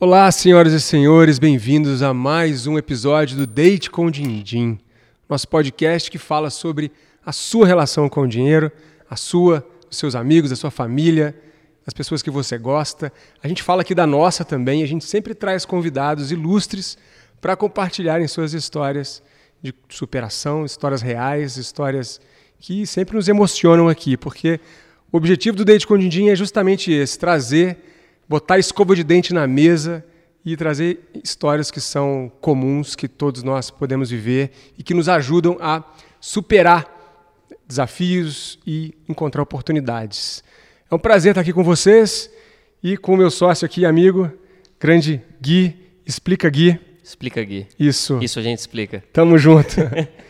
Olá, senhoras e senhores, bem-vindos a mais um episódio do Date com Dindim, nosso podcast que fala sobre a sua relação com o dinheiro, a sua, os seus amigos, a sua família, as pessoas que você gosta. A gente fala aqui da nossa também, a gente sempre traz convidados ilustres para compartilharem suas histórias de superação, histórias reais, histórias que sempre nos emocionam aqui, porque o objetivo do Date com Dindim é justamente esse, trazer, botar escova de dente na mesa e trazer histórias que são comuns, que todos nós podemos viver e que nos ajudam a superar desafios e encontrar oportunidades. É um prazer estar aqui com vocês e com o meu sócio aqui, amigo, grande Gui. Explica, Gui. Explica, Gui. Isso. Isso a gente explica. Tamo junto.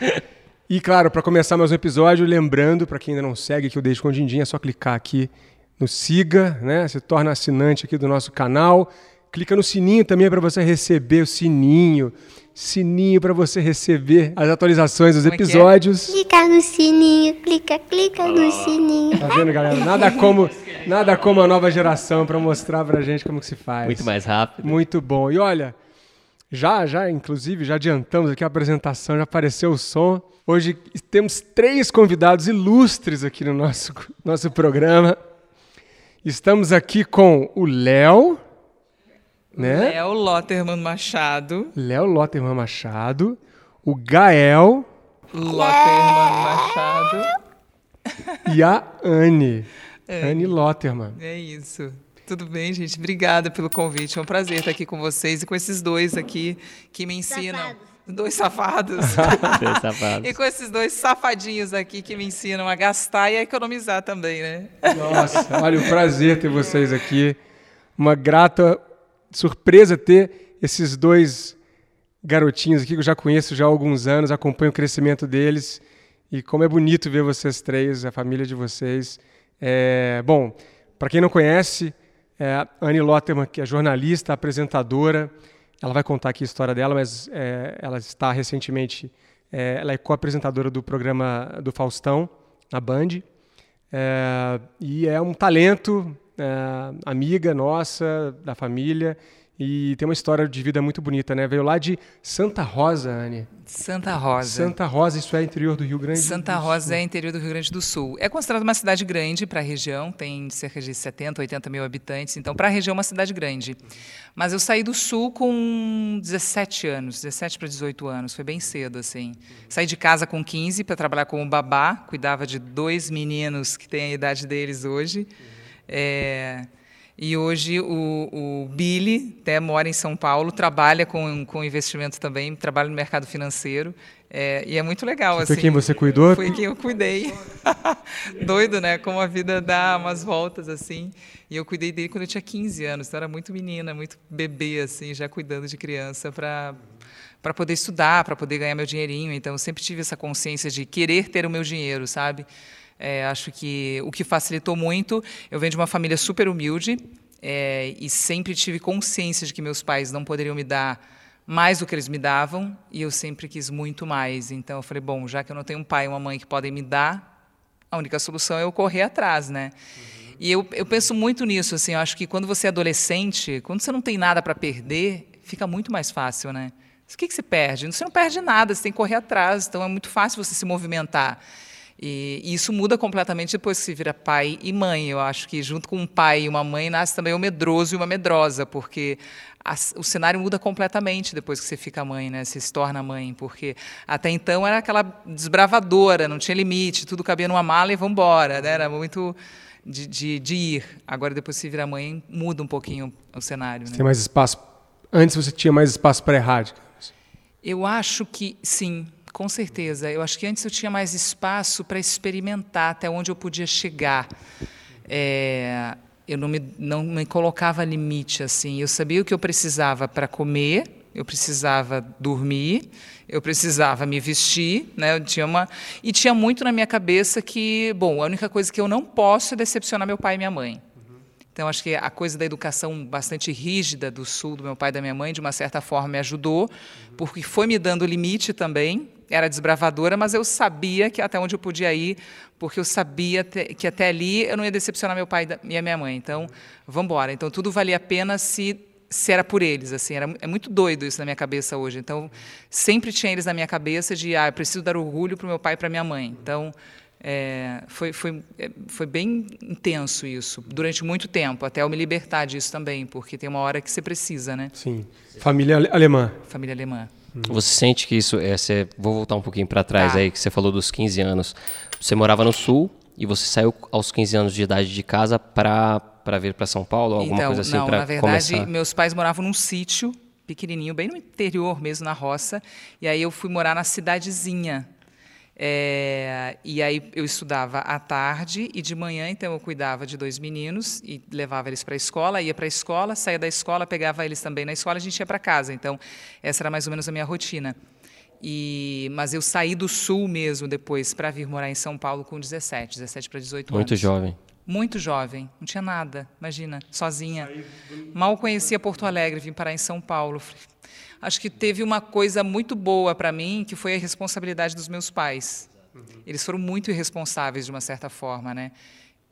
e claro, para começar mais um episódio, lembrando, para quem ainda não segue aqui o Deixe com Dindim, é só clicar aqui no siga, né? Se torna assinante aqui do nosso canal. Clica no sininho também para você receber o sininho sininho para você receber as atualizações dos Como é é? episódios. Clica no sininho, clica, clica no sininho. Tá vendo, galera? Nada como, nada como a nova geração para mostrar pra gente como que se faz. Muito mais rápido. Muito bom. E olha, já, já, inclusive, já adiantamos aqui a apresentação, já apareceu o som. Hoje temos três convidados ilustres aqui no nosso, nosso programa. Estamos aqui com o Léo, né? Léo Lotterman Machado. Léo Lotterman Machado, o Gael Lotterman Machado. e a Anne. Anne Lotterman. É isso. Tudo bem, gente? Obrigada pelo convite. É um prazer estar aqui com vocês e com esses dois aqui que me ensinam. Safados. Dois safados. Dois safados. e com esses dois safadinhos aqui que me ensinam a gastar e a economizar também, né? Nossa, olha, um prazer ter vocês aqui. Uma grata surpresa ter esses dois garotinhos aqui que eu já conheço já há alguns anos, acompanho o crescimento deles e como é bonito ver vocês três, a família de vocês. É, bom, para quem não conhece, é a Anne Lotterman, que é jornalista, apresentadora, ela vai contar aqui a história dela, mas é, ela está recentemente, é, ela é co-apresentadora do programa do Faustão, na Band, é, e é um talento, é, amiga nossa, da família, e tem uma história de vida muito bonita, né? Veio lá de Santa Rosa, Anne. Santa Rosa. Santa Rosa, isso é interior do Rio Grande Santa do Rosa Sul. é interior do Rio Grande do Sul. É considerada uma cidade grande para a região, tem cerca de 70, 80 mil habitantes, então para a região é uma cidade grande. Mas eu saí do Sul com 17 anos, 17 para 18 anos, foi bem cedo assim. Saí de casa com 15 para trabalhar como babá, cuidava de dois meninos que têm a idade deles hoje. É, e hoje o, o Billy até mora em São Paulo, trabalha com, com investimento também, trabalha no mercado financeiro. é, e é muito legal. Foi assim, quem você cuidou? Foi quem eu cuidei. Doido, né? Como a vida dá umas voltas assim. E eu cuidei dele quando eu tinha 15 anos. Então era muito menina, muito bebê, assim, já cuidando de criança para para poder estudar, para poder ganhar meu dinheirinho. Então eu sempre tive essa consciência de querer ter o meu dinheiro, sabe? É, acho que o que facilitou muito, eu venho de uma família super humilde é, e sempre tive consciência de que meus pais não poderiam me dar mais do que eles me davam e eu sempre quis muito mais. Então eu falei, bom, já que eu não tenho um pai e uma mãe que podem me dar, a única solução é eu correr atrás, né? E eu, eu penso muito nisso, assim, eu acho que quando você é adolescente, quando você não tem nada para perder, fica muito mais fácil, né? O que, que você perde? Você não perde nada, você tem que correr atrás, então é muito fácil você se movimentar. E, e isso muda completamente depois que você vira pai e mãe. Eu acho que junto com um pai e uma mãe nasce também um medroso e uma medrosa, porque a- o cenário muda completamente depois que você fica mãe, né? Você se torna mãe, porque até então era aquela desbravadora, não tinha limite, tudo cabia numa mala e vamos embora, né? Era muito de, de, de ir. Agora depois que você vira mãe muda um pouquinho o cenário. Né? Tem mais espaço. Antes você tinha mais espaço para errar. digamos. Eu acho que sim, com certeza. Eu acho que antes eu tinha mais espaço para experimentar até onde eu podia chegar. É, eu não me, não me colocava limite assim. Eu sabia o que eu precisava para comer, eu precisava dormir, eu precisava me vestir, né? Eu tinha uma e tinha muito na minha cabeça que, bom, a única coisa que eu não posso é decepcionar meu pai e minha mãe. Então, acho que a coisa da educação bastante rígida do sul do meu pai e da minha mãe, de uma certa forma, me ajudou, porque foi me dando limite também. Era desbravadora, mas eu sabia que até onde eu podia ir, porque eu sabia que até ali eu não ia decepcionar meu pai e a minha mãe. Então, vamos embora. Então, tudo valia a pena se se era por eles, assim, era, é muito doido isso na minha cabeça hoje. Então, sempre tinha eles na minha cabeça de, ah, eu preciso dar orgulho para o meu pai e para minha mãe. Então, é, foi, foi, é, foi bem intenso isso, durante muito tempo, até eu me libertar disso também, porque tem uma hora que você precisa, né? Sim. Família ale- alemã. Família alemã. Você sente que isso é, você, vou voltar um pouquinho para trás Tá. aí, que você falou dos 15 anos. Você morava no Sul e você saiu aos 15 anos de idade de casa para vir para São Paulo, alguma então, coisa assim não, na verdade, começar? meus pais moravam num sítio pequenininho, bem no interior mesmo, na roça, e aí eu fui morar na cidadezinha. É, e aí eu estudava à tarde e de manhã, então eu cuidava de dois meninos e levava eles para a escola, ia para a escola, saía da escola, pegava eles também na escola, a gente ia para casa. Então essa era mais ou menos a minha rotina. E, mas eu saí do sul mesmo depois para vir morar em São Paulo com 17, 17 para 18 Muito anos. jovem. Muito jovem, não tinha nada, imagina, sozinha. Mal conhecia Porto Alegre, vim parar em São Paulo. Acho que teve uma coisa muito boa para mim, que foi a responsabilidade dos meus pais. Eles foram muito irresponsáveis de uma certa forma, né?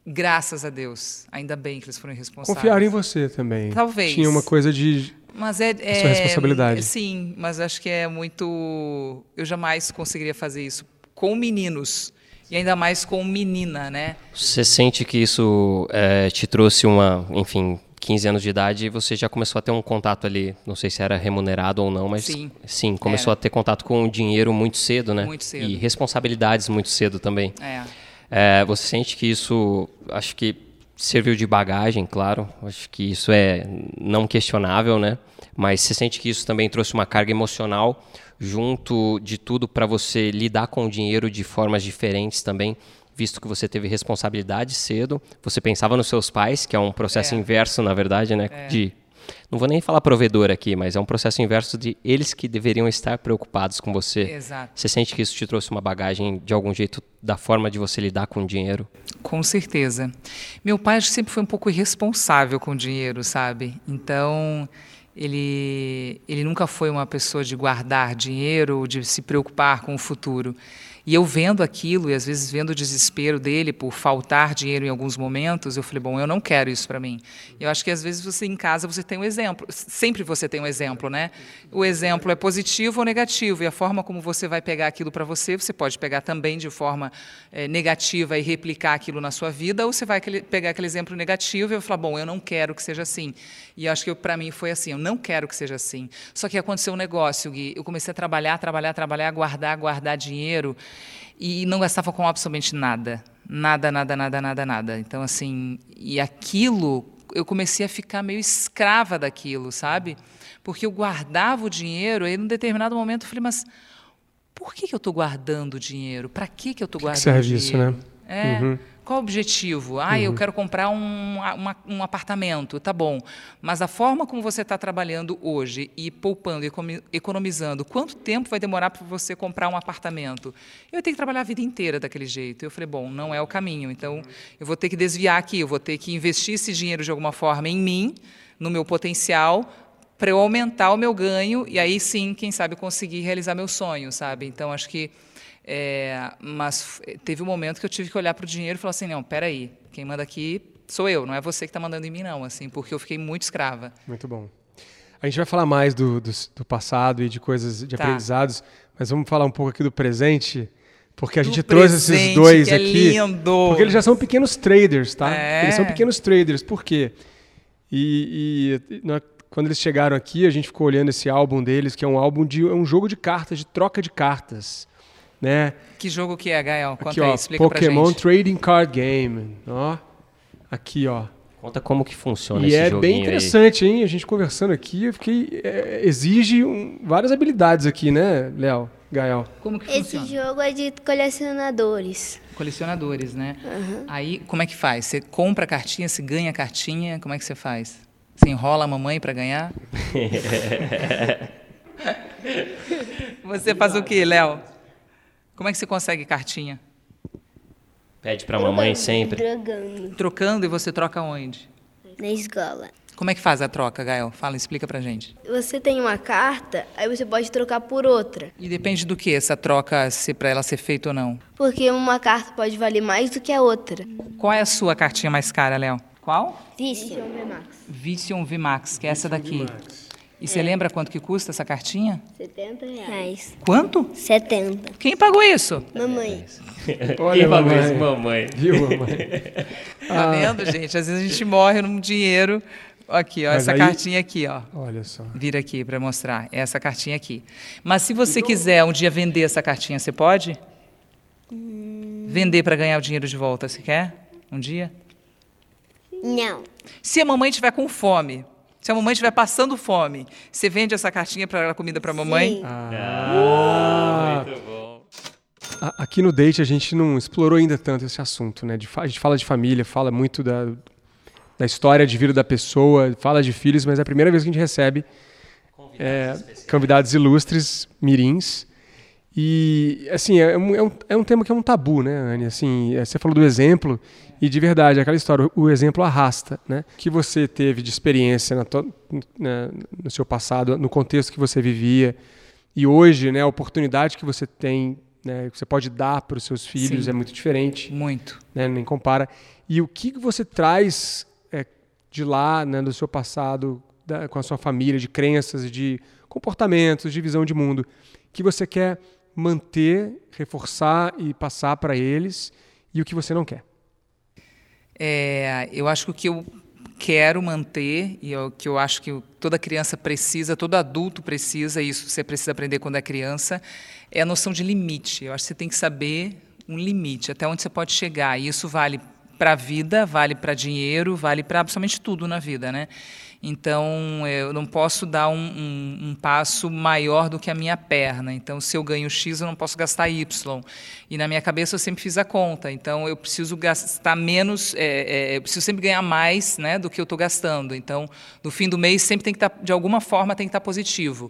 Graças a Deus, ainda bem que eles foram irresponsáveis. Confiaram em você também. Talvez. Tinha uma coisa de. Mas é, é sua responsabilidade. Sim, mas acho que é muito. Eu jamais conseguiria fazer isso com meninos e ainda mais com menina, né? Você sente que isso é, te trouxe uma, enfim, 15 anos de idade e você já começou a ter um contato ali, não sei se era remunerado ou não, mas Sim. começou Era. a ter contato com o dinheiro muito cedo, né? Muito cedo. E responsabilidades muito cedo também. É. É, você sente que isso, acho que serviu de bagagem, claro, acho que isso é não questionável, né? Mas você sente que isso também trouxe uma carga emocional junto de tudo para você lidar com o dinheiro de formas diferentes também, visto que você teve responsabilidade cedo, você pensava nos seus pais, que é um processo É. inverso, na verdade, né? De não vou nem falar provedor aqui, mas é um processo inverso de eles que deveriam estar preocupados com você. Exato. Você sente que isso te trouxe uma bagagem de algum jeito da forma de você lidar com o dinheiro? Com certeza. Meu pai sempre foi um pouco irresponsável com o dinheiro, sabe? Então, ele, ele nunca foi uma pessoa de guardar dinheiro ou de se preocupar com o futuro. E eu vendo aquilo, e às vezes vendo o desespero dele por faltar dinheiro em alguns momentos, eu falei, bom, eu não quero isso para mim. E eu acho que às vezes você em casa você tem um exemplo, sempre você tem um exemplo, né? O exemplo é positivo ou negativo, e a forma como você vai pegar aquilo para você, você pode pegar também de forma eh, negativa e replicar aquilo na sua vida, ou você vai pegar aquele exemplo negativo e falar, bom, eu não quero que seja assim. E eu acho que para mim foi assim, eu não quero que seja assim. Só que aconteceu um negócio, Gui, eu comecei a trabalhar, trabalhar, trabalhar, guardar, guardar dinheiro, e não gastava com absolutamente nada. Nada, nada, nada, nada, nada. Então, assim, e aquilo, eu comecei a ficar meio escrava daquilo, sabe? Porque eu guardava o dinheiro, e em um determinado momento eu falei, mas por que, que eu estou guardando o dinheiro? Para que, que eu estou guardando serve dinheiro? isso, né? É. Qual o objetivo? Ah, eu quero comprar um, uma- um apartamento. Tá bom. Mas a forma como você está trabalhando hoje e poupando, e economi- economizando, quanto tempo vai demorar para você comprar um apartamento? Eu tenho que trabalhar a vida inteira daquele jeito. Eu falei, bom, não é o caminho. Então, eu vou ter que desviar aqui, eu vou ter que investir esse dinheiro de alguma forma em mim, no meu potencial, para eu aumentar o meu ganho e aí sim, quem sabe, conseguir realizar meu sonho, sabe? Então, acho que. É, mas f- teve um momento que eu tive que olhar para o dinheiro e falar assim: não, peraí, quem manda aqui sou eu, não é você que está mandando em mim, não, assim, porque eu fiquei muito escrava. Muito bom. A gente vai falar mais do, do, do passado e de coisas, de Tá. aprendizados, mas vamos falar um pouco aqui do presente, porque a Do gente trouxe esses dois que é aqui. lindo. Porque eles já são pequenos traders, tá? É. Eles são pequenos traders. Por quê? E, e- e na- quando eles chegaram aqui, a gente ficou olhando esse álbum deles, que é um álbum de é um jogo de cartas, de troca de cartas, né? Que jogo que é, Gael? Conta Aqui, aí, ó, explica Pokémon pra gente. Trading Card Game, ó. Aqui, ó. Conta como que funciona E esse é bem aí. interessante, hein? A gente conversando aqui, eu fiquei. é, exige um- várias habilidades aqui, né, Léo, Gael? Como que Esse funciona? jogo é de colecionadores. Colecionadores, né? Aí, como é que faz? Você compra a cartinha, você ganha a cartinha, como é que você faz? Você enrola a mamãe para ganhar? você faz o quê, Léo? Como é que você consegue cartinha? Pede pra mamãe sempre. Jogando Trocando e você troca onde? na escola. Como é que faz a troca, Gael? Fala, explica pra gente. Você tem uma carta, aí você pode trocar por outra. E depende do que essa troca, se para ela ser feita ou não. Porque uma carta pode valer mais do que a outra. Qual é a sua cartinha mais cara, Léo? Qual? Vision. Vision VMAX, que é essa daqui. E você lembra quanto que custa essa cartinha? 70 reais. Quanto? 70. Quem pagou isso? Mamãe. Olha, Quem falou mamãe. isso, mamãe? Viu, mamãe? Tá vendo, gente? Às vezes a gente morre num dinheiro. Aqui, ó, Mas essa aí- cartinha aqui, ó. Olha só. Vira aqui para mostrar. É essa cartinha aqui. Mas se você quiser um dia vender essa cartinha, você pode? Vender para ganhar o dinheiro de volta, você quer? Um dia? Não. Se a mamãe estiver com fome, se a mamãe estiver passando fome, você vende essa cartinha para dar comida para a mamãe? Sim. Ah, Muito bom. Aqui no Date a gente não explorou ainda tanto esse assunto, né? De a gente fala de família, fala muito da, da história de vida da pessoa, fala de filhos, mas é a primeira vez que a gente recebe é, convidados ilustres, mirins. E, assim, é um, é, um, é um tema que é um tabu, né, Anne? Assim, é, você falou do exemplo, e de verdade, aquela história, o exemplo arrasta, né? O que você teve de experiência na tua- na- no seu passado, no contexto que você vivia, e hoje, né, a oportunidade que você tem, né, que você pode dar para os seus filhos Sim. é muito diferente Muito. né, nem compara. E o que que você traz é, de lá, né, do seu passado, da- com a sua família, de crenças, de comportamentos, de visão de mundo, que você quer manter, reforçar e passar para eles, e o que você não quer? É, eu acho que o que eu quero manter e é o que eu acho que toda criança precisa, todo adulto precisa, e isso você precisa aprender quando é criança, é a noção de limite. Eu acho que você tem que saber um limite, até onde você pode chegar. E isso vale para a vida, vale para dinheiro, vale para absolutamente tudo na vida, né? Então, eu não posso dar um, um- um passo maior do que a minha perna. Então, se eu ganho X, eu não posso gastar Y. E na minha cabeça eu sempre fiz a conta. Então, eu preciso gastar menos, é, é, eu preciso sempre ganhar mais né, do que eu estou gastando. Então, no fim do mês, sempre tem que estar, de alguma forma, tem que estar positivo.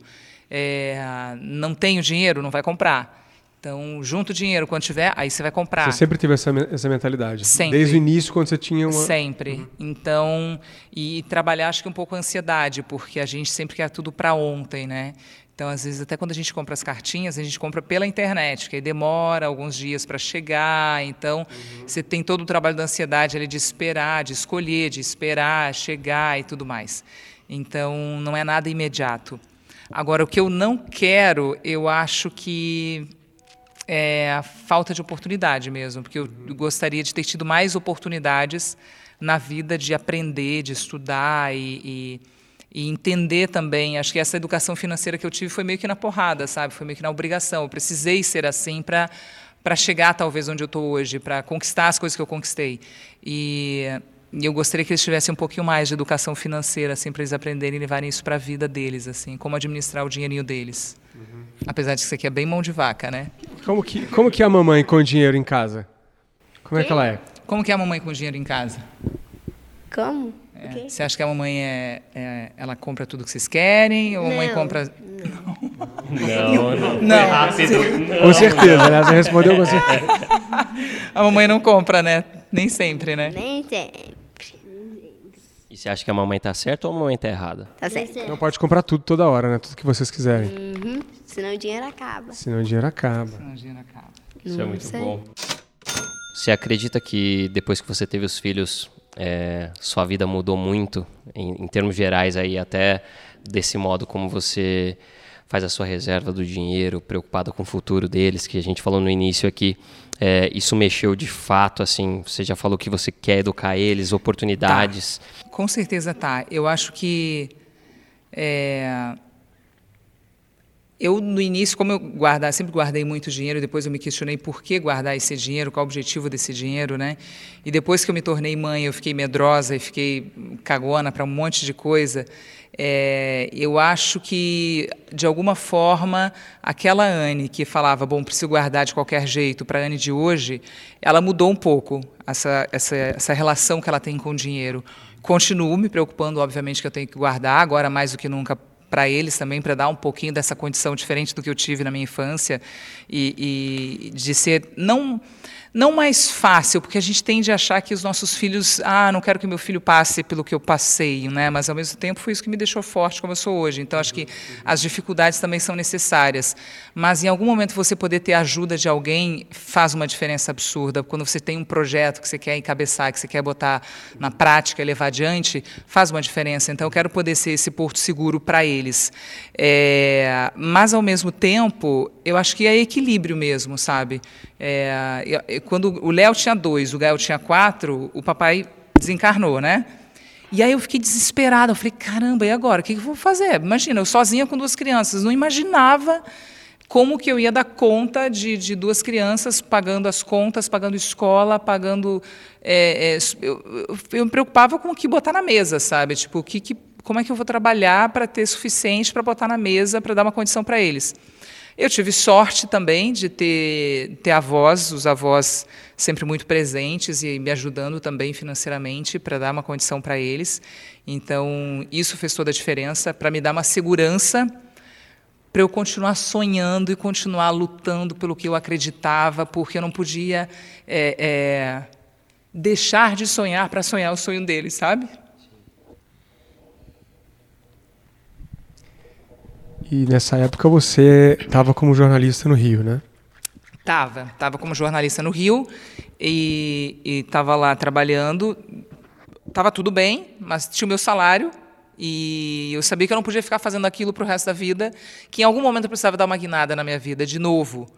É, não tenho dinheiro, não vai comprar. Então, junto o dinheiro quando tiver, aí você vai comprar. Você sempre teve essa, essa mentalidade? Sempre. Desde o início, quando você tinha uma... Sempre. Então, e trabalhar acho que um pouco a ansiedade, porque a gente sempre quer tudo para ontem, né? Então, às vezes, até quando a gente compra as cartinhas, a gente compra pela internet, que aí demora alguns dias para chegar. Então, você tem todo o trabalho da ansiedade ali de esperar, de escolher, de esperar, chegar e tudo mais. Então, não é nada imediato. Agora, o que eu não quero, eu acho que é a falta de oportunidade mesmo, porque eu gostaria de ter tido mais oportunidades na vida de aprender, de estudar e, e, e entender também. Acho que essa educação financeira que eu tive foi meio que na porrada, sabe? Foi meio que na obrigação. Eu precisei ser assim para para chegar talvez onde eu estou hoje, para conquistar as coisas que eu conquistei. E, e eu gostaria que eles tivessem um pouquinho mais de educação financeira, assim, para eles aprenderem e levarem isso para a vida deles, assim, como administrar o dinheirinho deles. Apesar de que isso aqui é bem mão de vaca, né? Como que, como que é a mamãe com dinheiro em casa? Como é que ela é? Como que é a mamãe com dinheiro em casa? Como? É, O quê? Você acha que a mamãe é, é- ela compra tudo que vocês querem ou a mamãe Não. compra? Não, não. Não. Foi rápido. Com certeza, né? Você respondeu com certeza. A mamãe não compra, né? Nem sempre, né? Nem sempre. E você acha que a mamãe tá certa ou a mamãe tá errada? Tá certo. Não pode comprar tudo toda hora, né? Tudo que vocês quiserem. Uhum. Senão o dinheiro acaba. Senão o dinheiro acaba. Não, dinheiro acaba. Isso é Não muito sei. bom. Você acredita que depois que você teve os filhos, é, sua vida mudou muito, em, em termos gerais aí, até desse modo como você faz a sua reserva do dinheiro, preocupada com o futuro deles, que a gente falou no início aqui, é, isso mexeu de fato, assim, você já falou que você quer educar eles, oportunidades. Com certeza tá. Eu acho que é, eu no início, como eu guardar, sempre guardei muito dinheiro, depois eu me questionei por que guardar esse dinheiro, qual o objetivo desse dinheiro, né? E depois que eu me tornei mãe, eu fiquei medrosa e fiquei cagona para um monte de coisa. É, eu acho que de alguma forma aquela Anne que falava, bom, preciso guardar de qualquer jeito, para a Anne de hoje, ela mudou um pouco essa, essa, essa relação que ela tem com o dinheiro. Continuo me preocupando, obviamente, que eu tenho que guardar, agora mais do que nunca para eles também, para dar um pouquinho dessa condição diferente do que eu tive na minha infância e, e de ser não não mais fácil, porque a gente tende a achar que os nossos filhos, ah, não quero que meu filho passe pelo que eu passei, né? Mas ao mesmo tempo foi isso que me deixou forte como eu sou hoje. Então acho que as dificuldades também são necessárias, mas em algum momento você poder ter a ajuda de alguém faz uma diferença absurda. Quando você tem um projeto que você quer encabeçar, que você quer botar na prática levar adiante, faz uma diferença. Então eu quero poder ser esse porto seguro para eles. É, mas ao mesmo tempo, eu acho que é equilíbrio mesmo, sabe? É, quando o Léo tinha dois, o Gael tinha quatro, o papai desencarnou, né? E aí eu fiquei desesperada. Eu falei, caramba, e agora? O que eu vou fazer? Imagina, eu sozinha com duas crianças. Não imaginava como que eu ia dar conta de, de duas crianças, pagando as contas, pagando escola, pagando... É, é, eu, eu, me preocupava com o que botar na mesa, sabe? Tipo, o que, que como é que eu vou trabalhar para ter suficiente para botar na mesa, para dar uma condição para eles? Eu tive sorte também de ter, ter avós, os avós sempre muito presentes e me ajudando também financeiramente para dar uma condição para eles. Então, isso fez toda a diferença para me dar uma segurança para eu continuar sonhando e continuar lutando pelo que eu acreditava, porque eu não podia é, é, deixar de sonhar para sonhar o sonho deles, sabe? E nessa época você estava como jornalista no Rio, né? Tava, tava como jornalista no Rio e estava lá trabalhando. Tava tudo bem, mas tinha o meu salário e eu sabia que eu não podia ficar fazendo aquilo para o resto da vida, que em algum momento eu precisava dar uma guinada na minha vida de novo.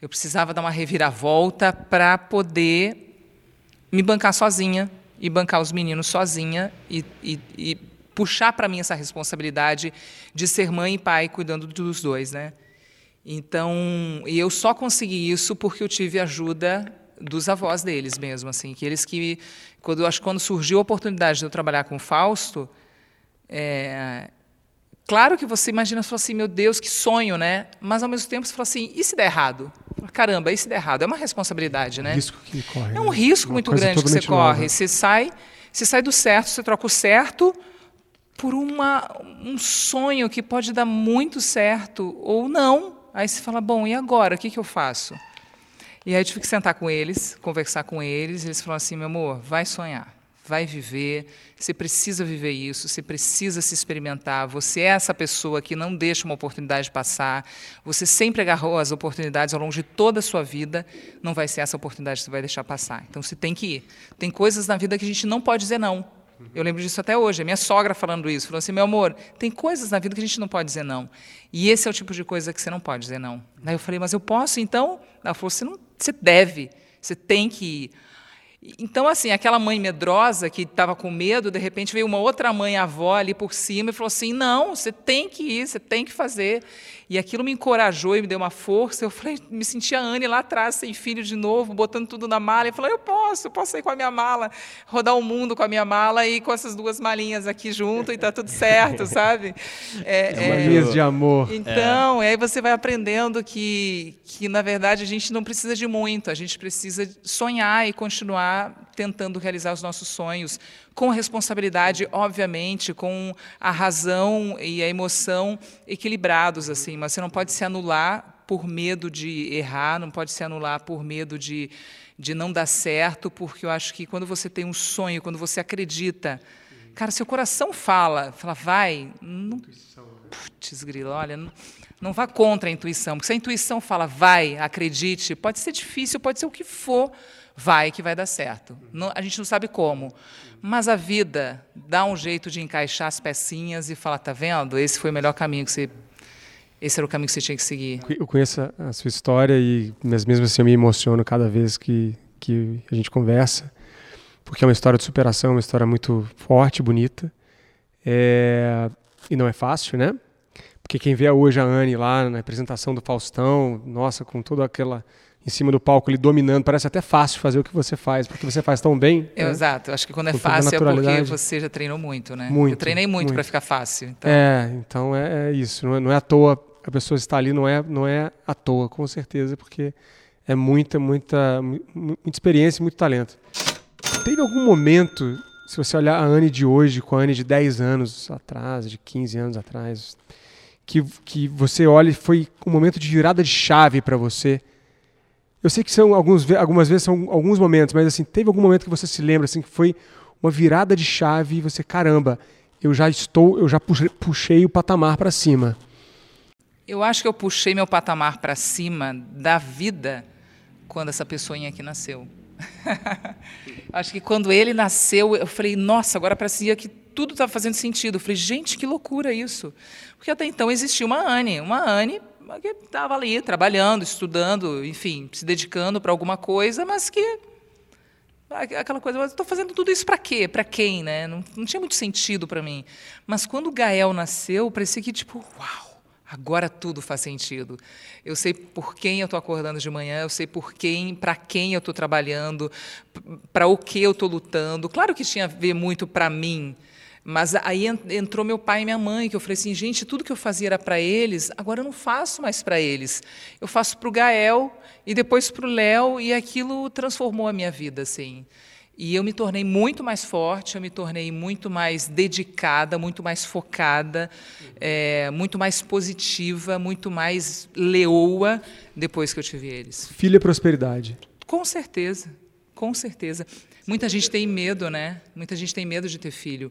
Eu precisava dar uma reviravolta para poder me bancar sozinha e bancar os meninos sozinha e, e, e puxar para mim essa responsabilidade de ser mãe e pai cuidando dos dois, né? Então, e eu só consegui isso porque eu tive ajuda dos avós deles mesmo, assim, que eles que quando acho quando surgiu a oportunidade de eu trabalhar com o Fausto, é, claro que você imagina, você assim, meu Deus, que sonho, né? Mas ao mesmo tempo você fala assim, e se der errado? Caramba, e se der errado? É uma responsabilidade, né? Risco que corre. É um né? risco muito grande que você corre. Você sai, você sai do certo, você troca o certo por uma, um sonho que pode dar muito certo ou não. Aí você fala, bom, e agora? O que, que eu faço? E aí eu tive que sentar com eles, conversar com eles, e eles falaram assim, meu amor, vai sonhar, vai viver, você precisa viver isso, você precisa se experimentar, você é essa pessoa que não deixa uma oportunidade passar, você sempre agarrou as oportunidades ao longo de toda a sua vida, não vai ser essa oportunidade que você vai deixar passar. Então você tem que ir. Tem coisas na vida que a gente não pode dizer não. Eu lembro disso até hoje. A minha sogra falando isso. Falou assim: meu amor, tem coisas na vida que a gente não pode dizer não. E esse é o tipo de coisa que você não pode dizer não. Daí eu falei: mas eu posso então? Ela falou: você, não, você deve, você tem que ir. Então, assim, aquela mãe medrosa que estava com medo, de repente veio uma outra mãe avó ali por cima e falou assim: não, você tem que ir, você tem que fazer. E aquilo me encorajou e me deu uma força. Eu falei, me senti a Anne lá atrás, sem filho de novo, botando tudo na mala. E falei, eu posso, eu posso sair com a minha mala, rodar o mundo com a minha mala e com essas duas malinhas aqui junto e tá tudo certo, sabe? É, é, malinhas de amor. Então, é. aí você vai aprendendo que, que, na verdade, a gente não precisa de muito, a gente precisa sonhar e continuar tentando realizar os nossos sonhos com responsabilidade, obviamente, com a razão e a emoção equilibrados assim, mas você não pode se anular por medo de errar, não pode se anular por medo de, de não dar certo, porque eu acho que quando você tem um sonho, quando você acredita, cara, seu coração fala, fala, vai, não, putz, grilo, olha, não, não vá contra a intuição, porque se a intuição fala, vai, acredite, pode ser difícil, pode ser o que for, vai que vai dar certo. Não, a gente não sabe como. Mas a vida dá um jeito de encaixar as pecinhas e falar, tá vendo? Esse foi o melhor caminho que você esse era o caminho que você tinha que seguir. Eu conheço a sua história e mesmo assim eu me emociono cada vez que que a gente conversa, porque é uma história de superação, uma história muito forte, bonita. É... e não é fácil, né? Porque quem vê hoje a Anne lá na apresentação do Faustão, nossa, com toda aquela em cima do palco ali dominando, parece até fácil fazer o que você faz, porque você faz tão bem. É, né? Exato, acho que quando é fácil é porque você já treinou muito, né? Muito, Eu treinei muito, muito. para ficar fácil. Então. É, então é, é isso, não é, não é, à toa a pessoa estar ali, não é, não é à toa, com certeza, porque é muita, muita, muita experiência e muito talento. Teve algum momento, se você olhar a Anne de hoje com a Anne de 10 anos atrás, de 15 anos atrás, que, que você olha e foi um momento de virada de chave para você, Eu sei que são alguns, algumas vezes são alguns momentos, mas assim, teve algum momento que você se lembra assim que foi uma virada de chave e você, caramba, eu já estou, eu já puxei, puxei o patamar para cima. Eu acho que eu puxei meu patamar para cima da vida quando essa pessoinha aqui nasceu. acho que quando ele nasceu, eu falei, nossa, agora parecia que tudo estava fazendo sentido. Eu falei, gente, que loucura isso. Porque até então existia uma Anne, uma Anne que estava ali trabalhando, estudando, enfim, se dedicando para alguma coisa, mas que aquela coisa, estou fazendo tudo isso para quê? Para quem, né? Não, não tinha muito sentido para mim. Mas quando o Gael nasceu, parecia que tipo, uau, agora tudo faz sentido. Eu sei por quem eu estou acordando de manhã, eu sei por quem, para quem eu estou trabalhando, para o que eu estou lutando. Claro que tinha a ver muito para mim, mas aí entrou meu pai e minha mãe, que eu falei assim, gente, tudo que eu fazia era para eles, agora eu não faço mais para eles. Eu faço para o Gael e depois para o Léo, e aquilo transformou a minha vida, assim. E eu me tornei muito mais forte, eu me tornei muito mais dedicada, muito mais focada, é, muito mais positiva, muito mais leoa depois que eu tive eles. Filha prosperidade. Com certeza, com certeza. Muita gente tem medo, né? Muita gente tem medo de ter filho.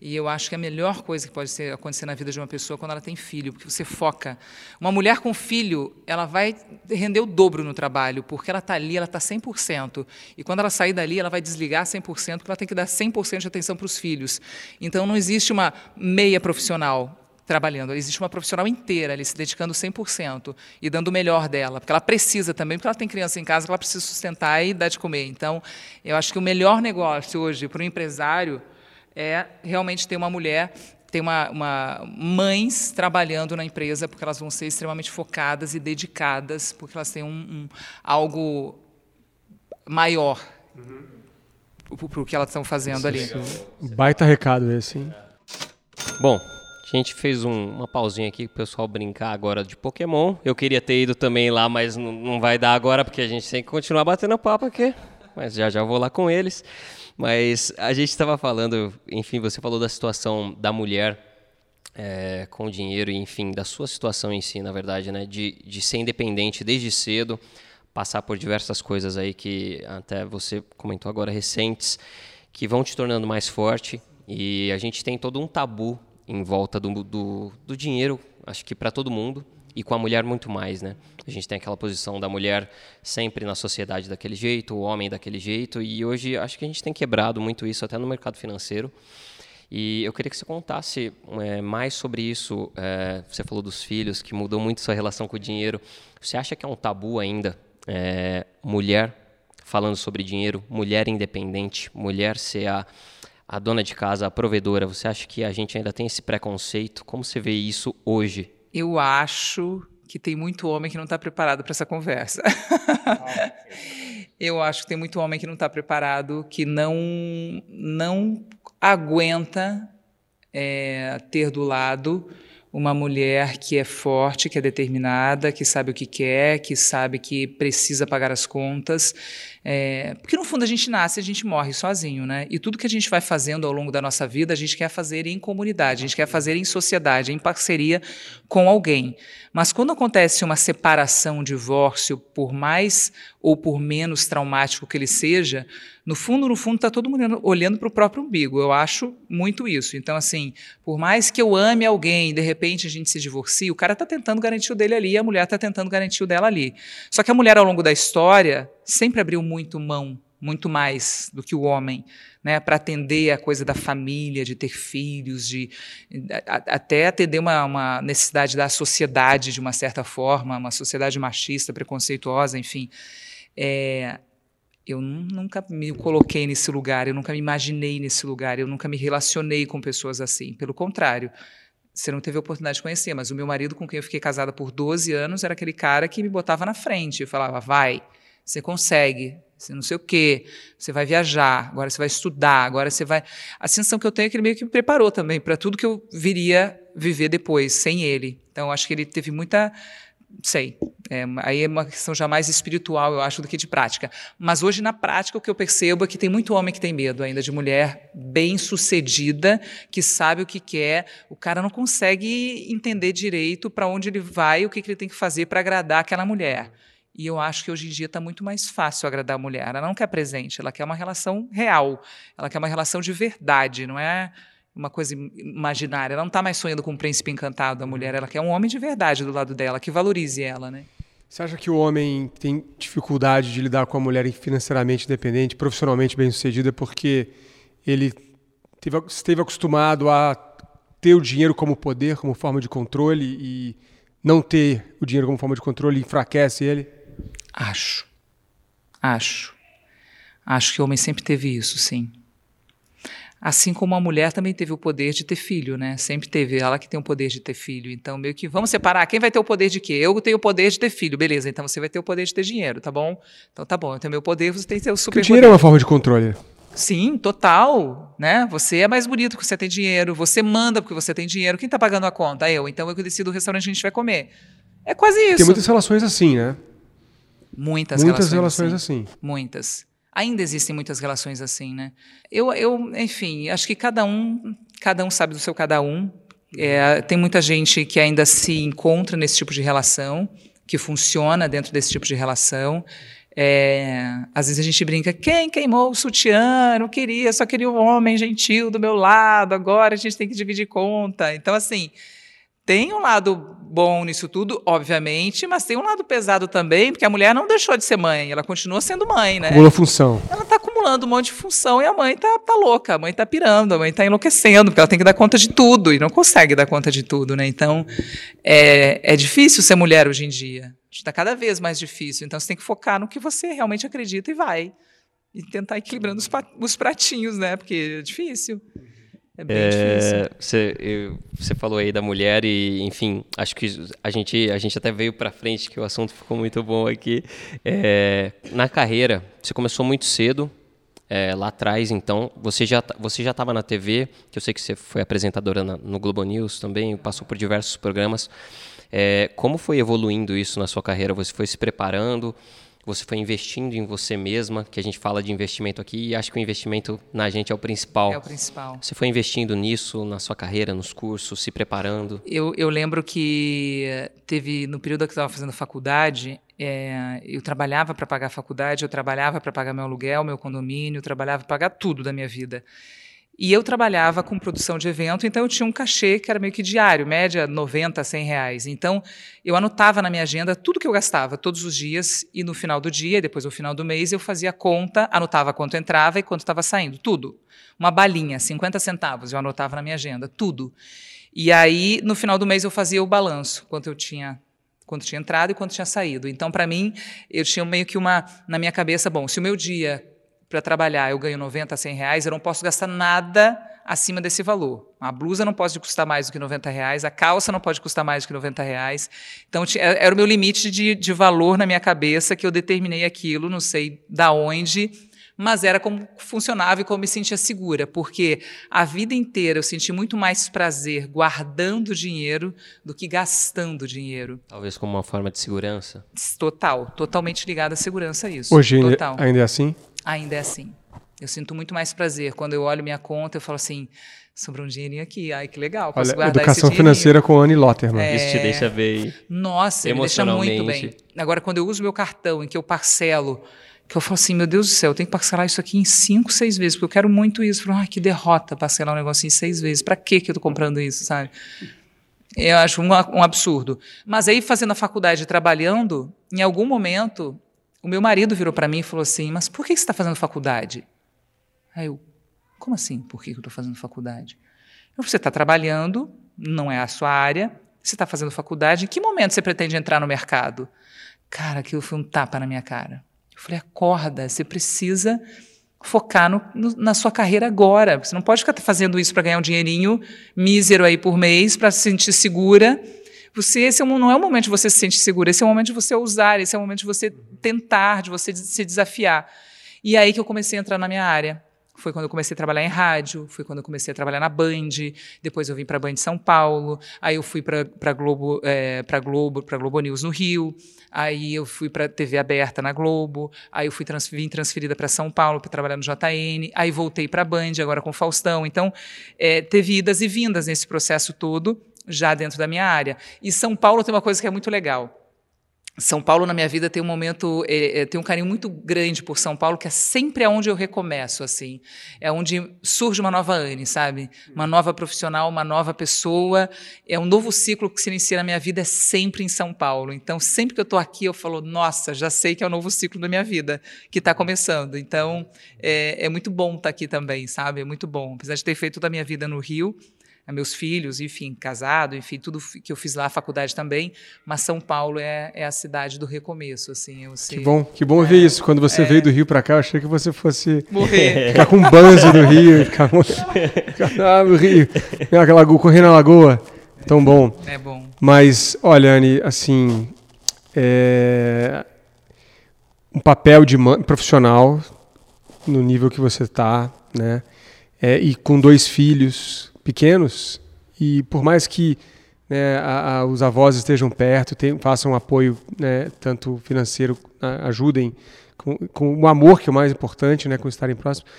E eu acho que a melhor coisa que pode ser, acontecer na vida de uma pessoa é quando ela tem filho, porque você foca. Uma mulher com filho, ela vai render o dobro no trabalho, porque ela está ali, ela está 100%. E quando ela sair dali, ela vai desligar 100%, porque ela tem que dar 100% de atenção para os filhos. Então, não existe uma meia profissional trabalhando. Existe uma profissional inteira ali se dedicando 100% e dando o melhor dela, porque ela precisa também, porque ela tem criança em casa que ela precisa sustentar e dar de comer. Então, eu acho que o melhor negócio hoje para o empresário é realmente ter uma mulher ter uma, uma, mães trabalhando na empresa porque elas vão ser extremamente focadas e dedicadas porque elas têm um, um algo maior uhum. para o que elas estão fazendo ali. Baita recado esse, hein? Bom, a gente fez um, uma pausinha aqui para o pessoal brincar agora de Pokémon. Eu queria ter ido também lá, mas não vai dar agora porque a gente tem que continuar batendo papo aqui. Mas já já vou lá com eles. Mas a gente estava falando, enfim, você falou da situação da mulher é, com dinheiro, enfim, da sua situação em si, na verdade, né? De, de ser independente desde cedo, passar por diversas coisas aí que até você comentou agora recentes, que vão te tornando mais forte. E a gente tem todo um tabu em volta do, do, do dinheiro, acho que para todo mundo, e com a mulher muito mais, né? A gente tem aquela posição da mulher sempre na sociedade daquele jeito, o homem daquele jeito, e hoje acho que a gente tem quebrado muito isso até no mercado financeiro. E eu queria que você contasse é, mais sobre isso. É, você falou dos filhos, que mudou muito sua relação com o dinheiro. Você acha que é um tabu ainda é, mulher falando sobre dinheiro, mulher independente, mulher ser a a dona de casa, a provedora, você acha que a gente ainda tem esse preconceito? Como você vê isso hoje? Eu acho que tem muito homem que não está preparado para essa conversa. Eu acho que tem muito homem que não está preparado, que não, não aguenta é, ter do lado uma mulher que é forte, que é determinada, que sabe o que quer, que sabe que precisa pagar as contas. É, porque no fundo a gente nasce a gente morre sozinho, né? E tudo que a gente vai fazendo ao longo da nossa vida, a gente quer fazer em comunidade, a gente quer fazer em sociedade, em parceria com alguém. Mas quando acontece uma separação, um divórcio, por mais ou por menos traumático que ele seja, no fundo, no fundo, está todo mundo olhando para o próprio umbigo. Eu acho muito isso. Então, assim, por mais que eu ame alguém, de repente a gente se divorcie, o cara está tentando garantir o dele ali, a mulher está tentando garantir o dela ali. Só que a mulher, ao longo da história, sempre abriu muito mão, muito mais do que o homem, né, para atender a coisa da família, de ter filhos, de a, até atender uma, uma necessidade da sociedade de uma certa forma, uma sociedade machista, preconceituosa, enfim. É, eu nunca me coloquei nesse lugar, eu nunca me imaginei nesse lugar, eu nunca me relacionei com pessoas assim. Pelo contrário, você não teve a oportunidade de conhecer, mas o meu marido com quem eu fiquei casada por 12 anos era aquele cara que me botava na frente, e falava: vai, você consegue, você não sei o quê, você vai viajar, agora você vai estudar, agora você vai. A sensação que eu tenho é que ele meio que me preparou também para tudo que eu viria viver depois, sem ele. Então, acho que ele teve muita sei. É, aí é uma questão já mais espiritual, eu acho, do que de prática. Mas hoje, na prática, o que eu percebo é que tem muito homem que tem medo ainda de mulher bem sucedida, que sabe o que quer. O cara não consegue entender direito para onde ele vai, o que, que ele tem que fazer para agradar aquela mulher. E eu acho que hoje em dia está muito mais fácil agradar a mulher. Ela não quer presente, ela quer uma relação real, ela quer uma relação de verdade, não é uma coisa imaginária. Ela não está mais sonhando com um príncipe encantado, a mulher, ela quer um homem de verdade do lado dela, que valorize ela, né? Você acha que o homem tem dificuldade de lidar com a mulher financeiramente independente, profissionalmente bem-sucedida, porque ele teve, esteve acostumado a ter o dinheiro como poder, como forma de controle, e não ter o dinheiro como forma de controle enfraquece ele? Acho. Acho. Acho que o homem sempre teve isso, sim. Assim como a mulher também teve o poder de ter filho, né? Sempre teve ela que tem o poder de ter filho. Então, meio que vamos separar. Quem vai ter o poder de quê? Eu tenho o poder de ter filho, beleza. Então você vai ter o poder de ter dinheiro, tá bom? Então tá bom. Eu tenho meu poder, você tem o super. Porque o dinheiro é uma forma de controle. Sim, total, né? Você é mais bonito porque você tem dinheiro, você manda porque você tem dinheiro. Quem está pagando a conta? Eu. Então eu que decido o restaurante que a gente vai comer. É quase isso. Tem muitas relações assim, né? Muitas, muitas relações, relações assim. assim. Muitas. Ainda existem muitas relações assim, né? Eu, eu, enfim, acho que cada um, cada um sabe do seu cada um. É, tem muita gente que ainda se encontra nesse tipo de relação, que funciona dentro desse tipo de relação. É, às vezes a gente brinca, quem queimou o sutiã? Eu não queria, só queria um homem gentil do meu lado, agora a gente tem que dividir conta. Então, assim, tem um lado bom nisso tudo, obviamente, mas tem um lado pesado também, porque a mulher não deixou de ser mãe, ela continua sendo mãe, né? Acumula função. Ela está acumulando um monte de função e a mãe tá, tá louca, a mãe tá pirando, a mãe tá enlouquecendo, porque ela tem que dar conta de tudo e não consegue dar conta de tudo, né? Então, é, é difícil ser mulher hoje em dia. Está cada vez mais difícil. Então, você tem que focar no que você realmente acredita e vai. E tentar equilibrando os, os pratinhos, né? Porque é difícil. É bem é, difícil. Você, você falou aí da mulher e, enfim, acho que a gente, a gente até veio para frente, que o assunto ficou muito bom aqui. É, na carreira, você começou muito cedo, é, lá atrás, então, você já você já estava na TV, que eu sei que você foi apresentadora na, no Globo News também, passou por diversos programas. É, como foi evoluindo isso na sua carreira? Você foi se preparando? Você foi investindo em você mesma, que a gente fala de investimento aqui, e acho que o investimento na gente é o principal. É o principal. Você foi investindo nisso na sua carreira, nos cursos, se preparando? Eu, eu lembro que teve, no período que eu estava fazendo faculdade, é, eu trabalhava para pagar a faculdade, eu trabalhava para pagar meu aluguel, meu condomínio, eu trabalhava para pagar tudo da minha vida. E eu trabalhava com produção de evento, então eu tinha um cachê que era meio que diário, média 90, 100 reais. Então eu anotava na minha agenda tudo que eu gastava todos os dias e no final do dia, depois no final do mês, eu fazia conta, anotava quanto entrava e quanto estava saindo, tudo. Uma balinha, 50 centavos, eu anotava na minha agenda, tudo. E aí no final do mês eu fazia o balanço, quanto eu tinha quanto tinha entrado e quanto tinha saído. Então, para mim, eu tinha meio que uma na minha cabeça, bom, se o meu dia para trabalhar eu ganho 90, 100 reais, eu não posso gastar nada acima desse valor. A blusa não pode custar mais do que 90 reais, a calça não pode custar mais do que 90 reais. Então, é, era o meu limite de, de valor na minha cabeça que eu determinei aquilo, não sei da onde, mas era como funcionava e como me sentia segura, porque a vida inteira eu senti muito mais prazer guardando dinheiro do que gastando dinheiro. Talvez como uma forma de segurança? Total, totalmente ligada à segurança isso. Hoje Total. ainda é assim? Ainda é assim. Eu sinto muito mais prazer. Quando eu olho minha conta, eu falo assim, sobrou um dinheirinho aqui. Ai, que legal. Posso Olha, guardar educação financeira com Anne Lotterman. É... Isso te deixa bem. Nossa, me deixa muito bem. Agora, quando eu uso meu cartão, em que eu parcelo, que eu falo assim, meu Deus do céu, eu tenho que parcelar isso aqui em cinco, seis vezes, porque eu quero muito isso. Eu falo, ah, que derrota parcelar um negócio em seis vezes. Para que eu estou comprando isso, sabe? Eu acho um, um absurdo. Mas aí, fazendo a faculdade, trabalhando, em algum momento, o meu marido virou para mim e falou assim: Mas por que você está fazendo faculdade? Aí eu, como assim? Por que eu estou fazendo faculdade? Eu, você está trabalhando, não é a sua área, você está fazendo faculdade, em que momento você pretende entrar no mercado? Cara, aquilo foi um tapa na minha cara. Eu falei: acorda, você precisa focar no, no, na sua carreira agora. Você não pode ficar fazendo isso para ganhar um dinheirinho mísero aí por mês, para se sentir segura você, esse é não é o momento de você se sentir seguro, esse é o momento de você usar, esse é o momento de você tentar, de você se desafiar. E é aí que eu comecei a entrar na minha área. Foi quando eu comecei a trabalhar em rádio, foi quando eu comecei a trabalhar na Band, depois eu vim para a Band São Paulo, aí eu fui para Globo, é, para Globo, para Globo News no Rio, aí eu fui para TV aberta na Globo, aí eu fui trans, vim transferida para São Paulo para trabalhar no JN, aí voltei para a Band agora com Faustão. Então, é, teve idas e vindas nesse processo todo já dentro da minha área. E São Paulo tem uma coisa que é muito legal. São Paulo na minha vida tem um momento, é, é, tem um carinho muito grande por São Paulo, que é sempre aonde eu recomeço, assim. É onde surge uma nova Anne, sabe? Uma nova profissional, uma nova pessoa. É um novo ciclo que se inicia na minha vida, é sempre em São Paulo. Então, sempre que eu estou aqui, eu falo, nossa, já sei que é o novo ciclo da minha vida que está começando. Então, é, é muito bom estar tá aqui também, sabe? É muito bom. Apesar de ter feito toda a minha vida no Rio, meus filhos, enfim, casado, enfim, tudo que eu fiz lá, a faculdade também, mas São Paulo é, é a cidade do recomeço, assim, eu sei. Que bom, que bom é, ver isso. Quando você é, veio do Rio para cá, eu achei que você fosse morrer, ficar com um banzo no Rio, ficar, ficar ah, no Rio, aquela lagoa, correr na lagoa, tão bom. É bom. Mas, olha, Anne, assim, é um papel de profissional no nível que você está, né? É, e com dois filhos, pequenos e por mais que né, a, a, os avós estejam perto, tem, façam apoio né, tanto financeiro, a, ajudem com, com, o amor que é o mais importante, né, com estarem próximos,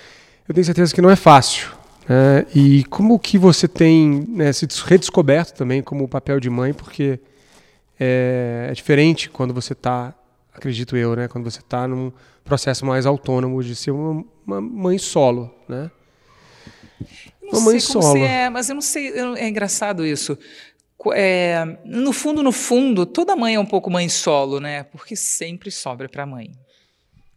eu tenho certeza que não é fácil. Né, e como que você tem né, se redescoberto também como o papel de mãe, porque é, é diferente quando você está, acredito eu, né, quando você está num processo mais autônomo de ser uma, uma mãe solo, né? Não Mamãe sei como solo. é, mas eu não sei, é engraçado isso. É, no fundo, no fundo, toda mãe é um pouco mãe solo, né? Porque sempre sobra para a mãe.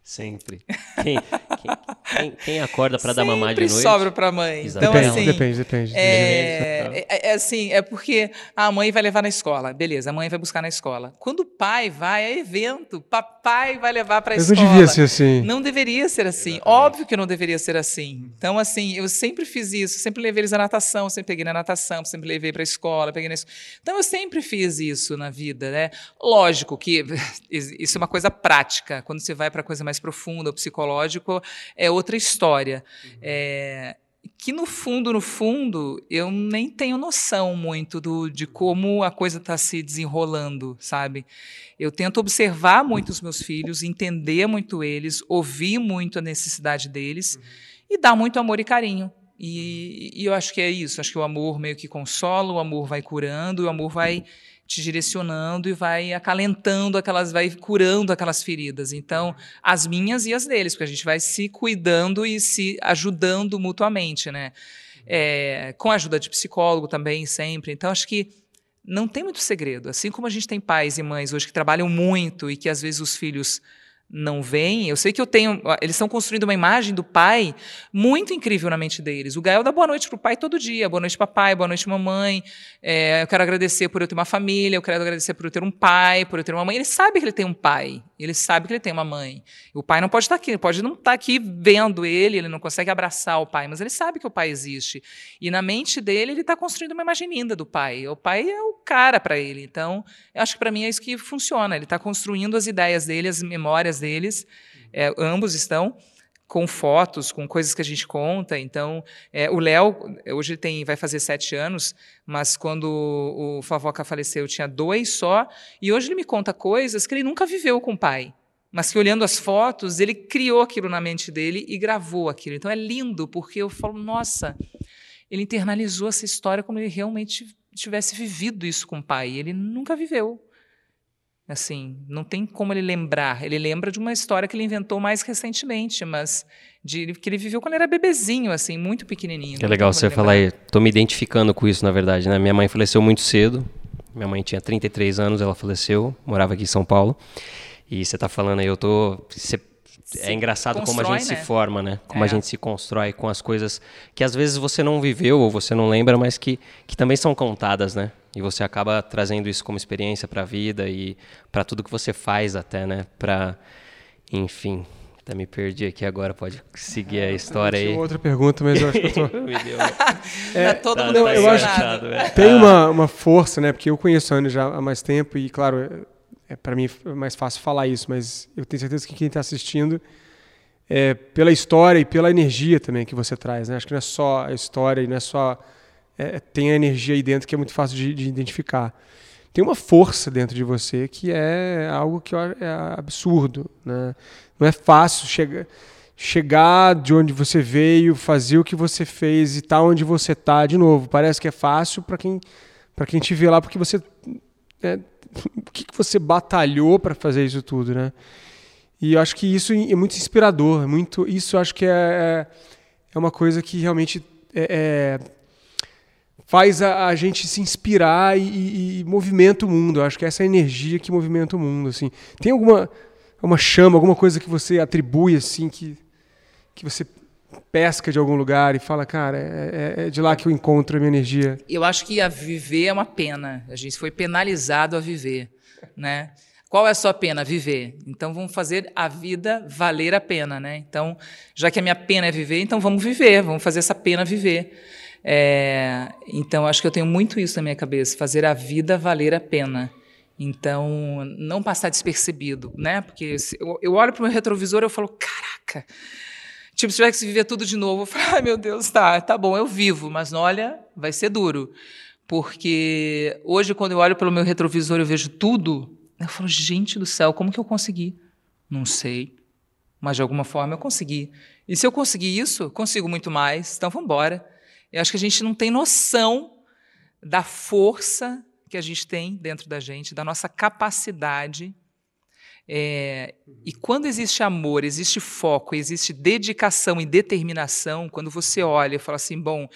Sempre. Quem, quem, quem, quem acorda para dar mamar de noite? Sempre sobra para mãe. Então, depende, assim, depende, depende. É, é, é, assim, é porque a mãe vai levar na escola. Beleza, a mãe vai buscar na escola. Quando o pai vai, é evento. Papai vai levar para a escola. Não devia ser assim. Não deveria ser assim. Exatamente. Óbvio que não deveria ser assim. Então, assim, eu sempre fiz isso. Sempre levei eles à natação, sempre peguei na natação, sempre levei para a escola, peguei na Então, eu sempre fiz isso na vida, né? Lógico que isso é uma coisa prática. Quando você vai para coisa mais mais profunda, psicológico, é outra história. Uhum. É, que no fundo, no fundo, eu nem tenho noção muito do, de como a coisa está se desenrolando, sabe? Eu tento observar muito os meus filhos, entender muito eles, ouvir muito a necessidade deles uhum. e dar muito amor e carinho. E, e, eu acho que é isso. Acho que o amor meio que consola, o amor vai curando, o amor vai te direcionando e vai acalentando aquelas, vai curando aquelas feridas. Então, as minhas e as deles, porque a gente vai se cuidando e se ajudando mutuamente, né? É, com a ajuda de psicólogo também, sempre. Então, acho que não tem muito segredo. Assim como a gente tem pais e mães hoje que trabalham muito e que às vezes os filhos não veem. Eu sei que eu tenho. Eles estão construindo uma imagem do pai muito incrível na mente deles. O Gael dá boa noite para o pai todo dia. Boa noite, papai. Boa noite, mamãe. É, eu quero agradecer por eu ter uma família. Eu quero agradecer por eu ter um pai, por eu ter uma mãe. Ele sabe que ele tem um pai. Ele sabe que ele tem uma mãe. O pai não pode estar aqui. Ele pode não estar aqui vendo ele. Ele não consegue abraçar o pai. Mas ele sabe que o pai existe. E na mente dele, ele está construindo uma imagem linda do pai. O pai é o cara para ele. Então, eu acho que para mim é isso que funciona. Ele está construindo as ideias dele, as memórias deles, é, ambos estão com fotos, com coisas que a gente conta. Então, é, o Léo, hoje ele tem, vai fazer sete anos, mas quando o Favoca faleceu, tinha dois só, e hoje ele me conta coisas que ele nunca viveu com o pai. Mas que olhando as fotos, ele criou aquilo na mente dele e gravou aquilo. Então é lindo, porque eu falo, nossa, ele internalizou essa história como ele realmente tivesse vivido isso com o pai. Ele nunca viveu. Assim, não tem como ele lembrar. Ele lembra de uma história que ele inventou mais recentemente, mas de que ele viveu quando ele era bebezinho, assim, muito pequenininho. É legal você falar aí. Tô me identificando com isso, na verdade, né? Minha mãe faleceu muito cedo. Minha mãe tinha 33 anos, ela faleceu, morava aqui em São Paulo. E você tá falando aí, eu tô você é engraçado constrói, como a gente né? se forma, né? Como é. a gente se constrói com as coisas que às vezes você não viveu ou você não lembra, mas que, que também são contadas, né? E você acaba trazendo isso como experiência para a vida e para tudo que você faz até, né? Para, enfim, até me perdi aqui agora, pode seguir a história aí. outra pergunta, mas eu acho que eu tô... deu... é, tá todo tá, mundo tá eu acho que tem uma, uma força, né? Porque eu conheço a Ana já há mais tempo e, claro, é, para mim é mais fácil falar isso, mas eu tenho certeza que quem está assistindo, é, pela história e pela energia também que você traz, né? Acho que não é só a história e não é só é, tem a energia aí dentro que é muito fácil de, de, identificar. Tem uma força dentro de você que é algo que é absurdo, né? Não é fácil chegar chegar de onde você veio, fazer o que você fez e estar tá onde você está de novo. Parece que é fácil para quem quem te vê lá porque você é, o que, que você batalhou para fazer isso tudo, né? E eu acho que isso é muito inspirador, é muito, isso acho que é, é, é uma coisa que realmente é, é faz a, a, gente se inspirar e, e, movimenta o mundo. Eu acho que essa é a energia que movimenta o mundo. Assim. Tem alguma uma chama, alguma coisa que você atribui assim que, que você pesca de algum lugar e fala, cara, é, é, é de lá que eu encontro a minha energia? Eu acho que a viver é uma pena. A gente foi penalizado a viver, né? Qual é a sua pena? Viver. Então vamos fazer a vida valer a pena, né? Então, já que a minha pena é viver, então vamos viver, vamos fazer essa pena viver. É, então, acho que eu tenho muito isso na minha cabeça, fazer a vida valer a pena. Então, não passar despercebido, né? Porque eu, eu olho para o meu retrovisor e eu falo, caraca, tipo, se tiver que viver tudo de novo, eu falo, ai meu Deus, tá, tá bom, eu vivo, mas olha, vai ser duro. Porque hoje, quando eu olho pelo meu retrovisor e vejo tudo, eu falo, gente do céu, como que eu consegui? Não sei, mas de alguma forma eu consegui. E se eu conseguir isso, consigo muito mais, então vamos embora. Eu acho que a gente não tem noção da força que a gente tem dentro da gente, da nossa capacidade. É, e quando existe amor, existe foco, existe dedicação e determinação, quando você olha e fala assim, bom,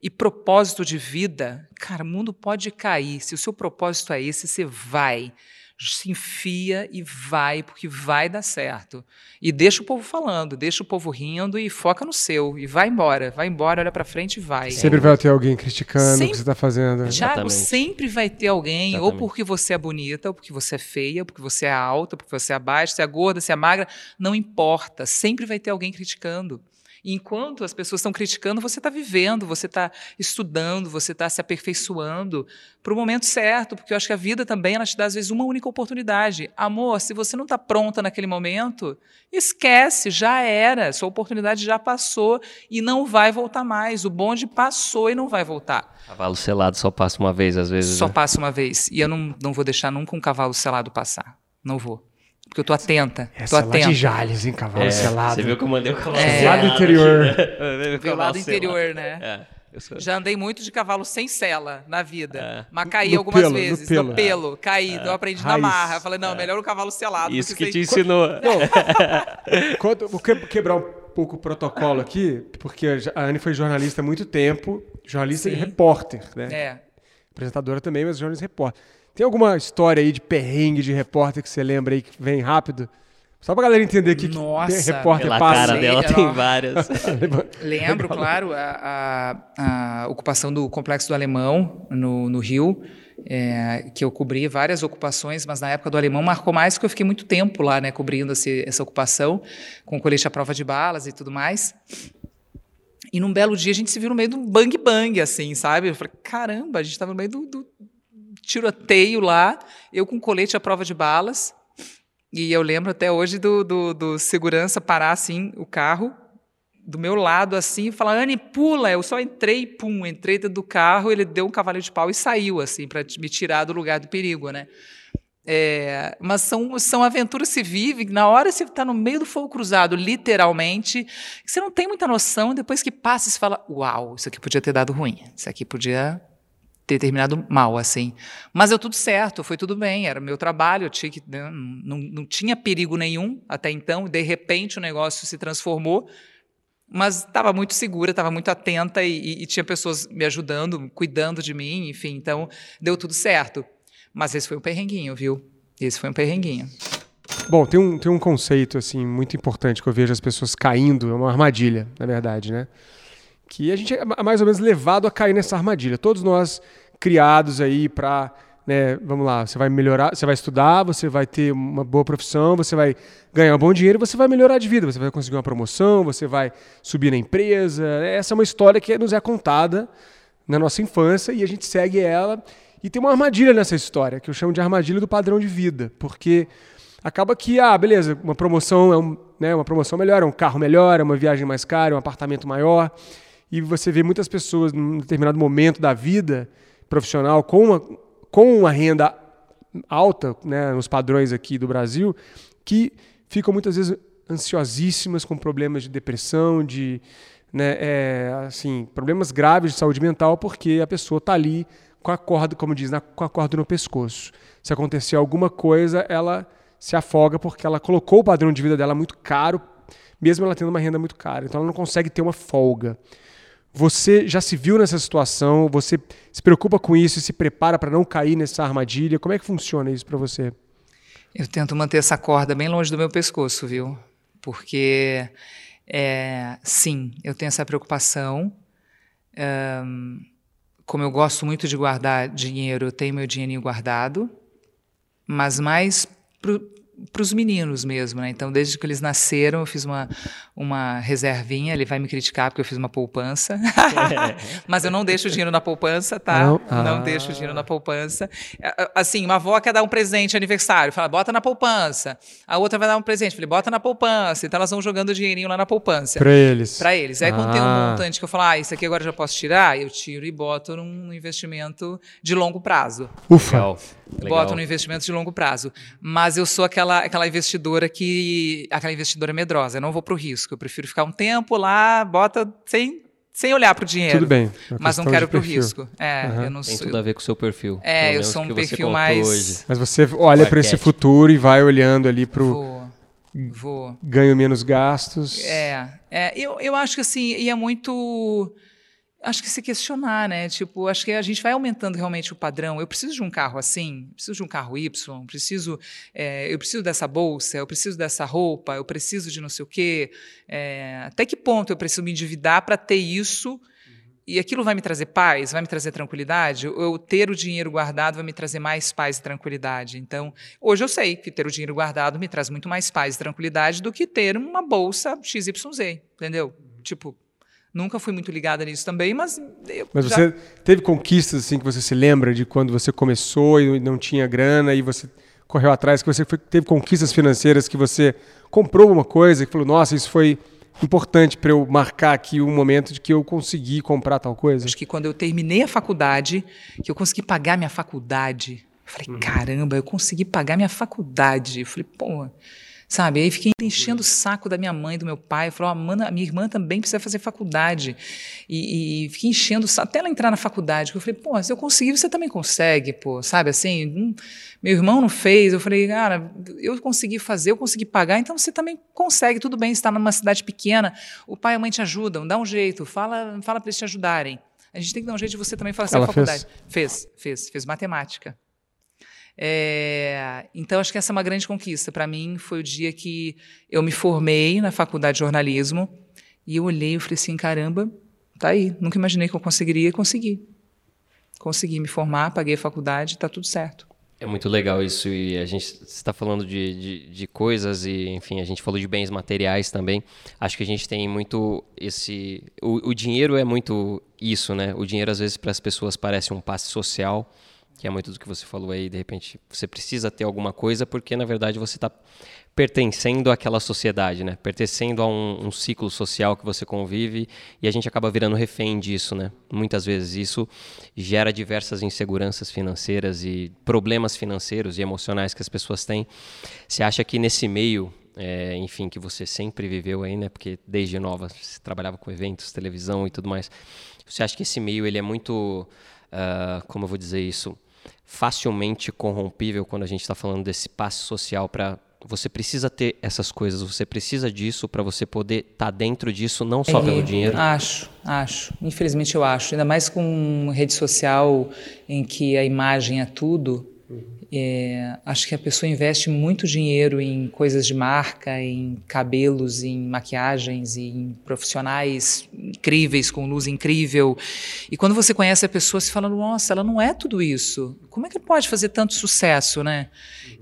e propósito de vida, cara, o mundo pode cair. Se o seu propósito é esse, você vai se enfia e vai, porque vai dar certo. E deixa o povo falando, deixa o povo rindo e foca no seu. E vai embora, vai embora, olha para frente e vai. Sempre vai ter alguém criticando sempre, o que você está fazendo. Tiago, sempre vai ter alguém, Exatamente. ou porque você é bonita, ou porque você é feia, ou porque você é alta, ou porque você é baixa, se é gorda, se é magra, não importa. Sempre vai ter alguém criticando. Enquanto as pessoas estão criticando, você está vivendo, você está estudando, você está se aperfeiçoando para o momento certo, porque eu acho que a vida também ela te dá às vezes uma única oportunidade. Amor, se você não está pronta naquele momento, esquece, já era, sua oportunidade já passou e não vai voltar mais. O bonde passou e não vai voltar. Cavalo selado só passa uma vez, às vezes. Só né? passa uma vez. E eu não, não vou deixar nunca um cavalo selado passar. Não vou. Porque eu tô atenta. Essa tô atenta. de Jales, hein? Cavalo é, selado. Você viu que eu mandei o cavalo é. selado? Lá do interior. Veio lá do interior, né? É. Sou... Já andei muito de cavalo sem sela na vida. É. Mas caí no algumas pelo, vezes. No pelo. No pelo caí. Então eu aprendi Raiz. na marra. Eu falei, não, melhor o cavalo selado. Isso que te ensinou. Não. vou quebrar um pouco o protocolo aqui, porque a Anne foi jornalista há muito tempo. Jornalista Sim. e repórter, né? É. Apresentadora também, mas jornalista e repórter. Tem alguma história aí de perrengue de repórter que você lembra aí que vem rápido? Só pra galera entender que, Nossa, que repórter pela passa. cara dela tem várias. Lembro, claro, a, a, a, ocupação do Complexo do Alemão no, no Rio, é, que eu cobri várias ocupações, mas na época do Alemão marcou mais porque eu fiquei muito tempo lá, né, cobrindo esse, essa ocupação, com colete à prova de balas e tudo mais. E num belo dia a gente se viu no meio de um bang bang, assim, sabe? Eu falei, caramba, a gente estava no meio do, do tiroteio lá, eu com colete à prova de balas. E eu lembro até hoje do, do, do segurança parar assim o carro do meu lado assim e falar: Anne, pula. Eu só entrei, pum, entrei dentro do carro, ele deu um cavalo de pau e saiu assim para me tirar do lugar do perigo, né? É, mas são, são aventuras que se vive, na hora você está no meio do fogo cruzado, literalmente, você não tem muita noção, depois que passa, você fala, uau, isso aqui podia ter dado ruim, isso aqui podia ter terminado mal, assim. Mas deu tudo certo, foi tudo bem, era meu trabalho, eu tinha que, né, não, não tinha perigo nenhum até então, de repente o negócio se transformou, mas estava muito segura, estava muito atenta e, e, e, tinha pessoas me ajudando, cuidando de mim, enfim, então deu tudo certo. Mas esse foi um perrenguinho, viu? Esse foi um perrenguinho. Bom, tem um, tem um conceito assim muito importante que eu vejo as pessoas caindo, é uma armadilha, na verdade, né? Que a gente é mais ou menos levado a cair nessa armadilha. Todos nós criados aí para, né, vamos lá, você vai melhorar, você vai estudar, você vai ter uma boa profissão, você vai ganhar um bom dinheiro, você vai melhorar de vida, você vai conseguir uma promoção, você vai subir na empresa. Essa é uma história que nos é contada na nossa infância e a gente segue ela. E tem uma armadilha nessa história, que eu chamo de armadilha do padrão de vida, porque acaba que, ah, beleza, uma promoção é um, né, uma promoção melhor, é um carro melhor, é uma viagem mais cara, é um apartamento maior e você vê muitas pessoas num determinado momento da vida profissional com uma, com uma renda alta, né, nos padrões aqui do Brasil, que ficam muitas vezes ansiosíssimas com problemas de depressão, de né, é, assim, problemas graves de saúde mental, porque a pessoa está ali com a corda, como diz, na, com a corda no pescoço. Se acontecer alguma coisa, ela se afoga porque ela colocou o padrão de vida dela muito caro, mesmo ela tendo uma renda muito cara. Então ela não consegue ter uma folga. Você já se viu nessa situação? Você se preocupa com isso e se prepara para não cair nessa armadilha? Como é que funciona isso para você? Eu tento manter essa corda bem longe do meu pescoço, viu? Porque, é, sim, eu tenho essa preocupação. Como eu gosto muito de guardar dinheiro, eu tenho meu dinheirinho guardado, mas mais para os meninos mesmo, né? Então, desde que eles nasceram, eu fiz uma, uma reservinha. Ele vai me criticar porque eu fiz uma poupança. Mas eu não deixo o dinheiro na poupança, tá? Não, ah. não deixo o dinheiro na poupança. Assim, uma avó quer dar um presente de aniversário, fala, bota na poupança. A outra vai dar um presente, falei, bota na poupança. Então, elas vão jogando o dinheirinho lá na poupança. Para eles. Para eles. Aí, quando ah. tem um montante que eu falo, ah, isso aqui agora já posso tirar, eu tiro e boto num investimento de longo prazo. Ufa! Legal. Legal. Boto no investimento de longo prazo. Mas eu sou aquela, aquela investidora que. aquela investidora medrosa. Eu não vou para o risco. Eu prefiro ficar um tempo lá, bota sem, sem olhar para o dinheiro. Tudo bem. Mas não quero para o risco. É, uhum. eu não Tem tudo a ver com o seu perfil. É, eu sou um perfil mais. Hoje. Mas você olha para esse futuro e vai olhando ali para o. Vou. Vou. Ganho menos gastos. É, é eu, eu acho que assim, e é muito acho que se questionar, né? Tipo, acho que a gente vai aumentando realmente o padrão. Eu preciso de um carro assim, preciso de um carro Y, preciso, é, eu preciso dessa bolsa, eu preciso dessa roupa, eu preciso de não sei o quê. É, até que ponto eu preciso me endividar para ter isso? E aquilo vai me trazer paz, vai me trazer tranquilidade? Ou ter o dinheiro guardado vai me trazer mais paz e tranquilidade? Então, hoje eu sei que ter o dinheiro guardado me traz muito mais paz e tranquilidade do que ter uma bolsa XYZ, entendeu? Tipo, Nunca fui muito ligada nisso também, mas. mas já... você teve conquistas assim que você se lembra de quando você começou e não tinha grana e você correu atrás, que você foi, teve conquistas financeiras que você comprou uma coisa e falou, nossa, isso foi importante para eu marcar aqui um momento de que eu consegui comprar tal coisa? Acho que quando eu terminei a faculdade, que eu consegui pagar minha faculdade, eu falei, uhum. caramba, eu consegui pagar minha faculdade. Eu falei, pô, sabe? Aí fiquei enchendo o saco da minha mãe, do meu pai, falou, a minha irmã também precisa fazer faculdade, e, e fiquei enchendo o saco, até ela entrar na faculdade, eu falei, pô, se eu conseguir, você também consegue, pô, sabe, assim, hum, meu irmão não fez, eu falei, cara, eu consegui fazer, eu consegui pagar, então você também consegue, tudo bem, você está numa cidade pequena, o pai e a mãe te ajudam, dá um jeito, fala, fala para eles te ajudarem, a gente tem que dar um jeito de você também fazer a faculdade. Fez? fez, fez, fez matemática. É, então, acho que essa é uma grande conquista. Para mim, foi o dia que eu me formei na faculdade de jornalismo e eu olhei e falei assim: caramba, tá aí. Nunca imaginei que eu conseguiria conseguir. Consegui me formar, paguei a faculdade, tá tudo certo. É muito legal isso e a gente está falando de, de, de, coisas e enfim a gente falou de bens materiais também. Acho que a gente tem muito esse o, o dinheiro é muito isso, né? O dinheiro às vezes para as pessoas parece um passe social que é muito do que você falou aí, de repente você precisa ter alguma coisa porque na verdade você está pertencendo àquela sociedade, né? Pertencendo a um, um, ciclo social que você convive e a gente acaba virando refém disso, né? Muitas vezes isso gera diversas inseguranças financeiras e problemas financeiros e emocionais que as pessoas têm. Você acha que nesse meio, é, enfim, que você sempre viveu aí, né? Porque desde nova você trabalhava com eventos, televisão e tudo mais. Você acha que esse meio ele é muito, uh, como eu vou dizer isso? Facilmente corrompível quando a gente está falando desse passe social para você precisa ter essas coisas, você precisa disso para você poder estar tá dentro disso, não só é, pelo dinheiro? Acho, acho. Infelizmente eu acho. Ainda mais com rede social em que a imagem é tudo. É, acho que a pessoa investe muito dinheiro em coisas de marca, em cabelos, em maquiagens, em profissionais incríveis, com luz incrível. E quando você conhece a pessoa, você fala: nossa, ela não é tudo isso. Como é que pode fazer tanto sucesso, né?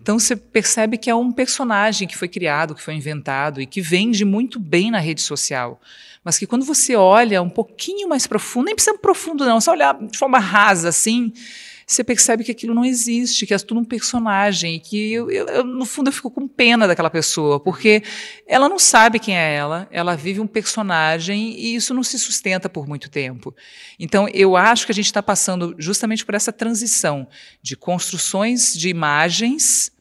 Então você percebe que é um personagem que foi criado, que foi inventado e que vende muito bem na rede social. Mas que quando você olha um pouquinho mais profundo, nem precisa profundo, não, só olhar de forma rasa assim você percebe que aquilo não existe, que é tudo um personagem, que eu, eu, no fundo eu fico com pena daquela pessoa, porque ela não sabe quem é ela, ela vive um personagem e isso não se sustenta por muito tempo. Então eu acho que a gente está passando justamente por essa transição de construções de imagens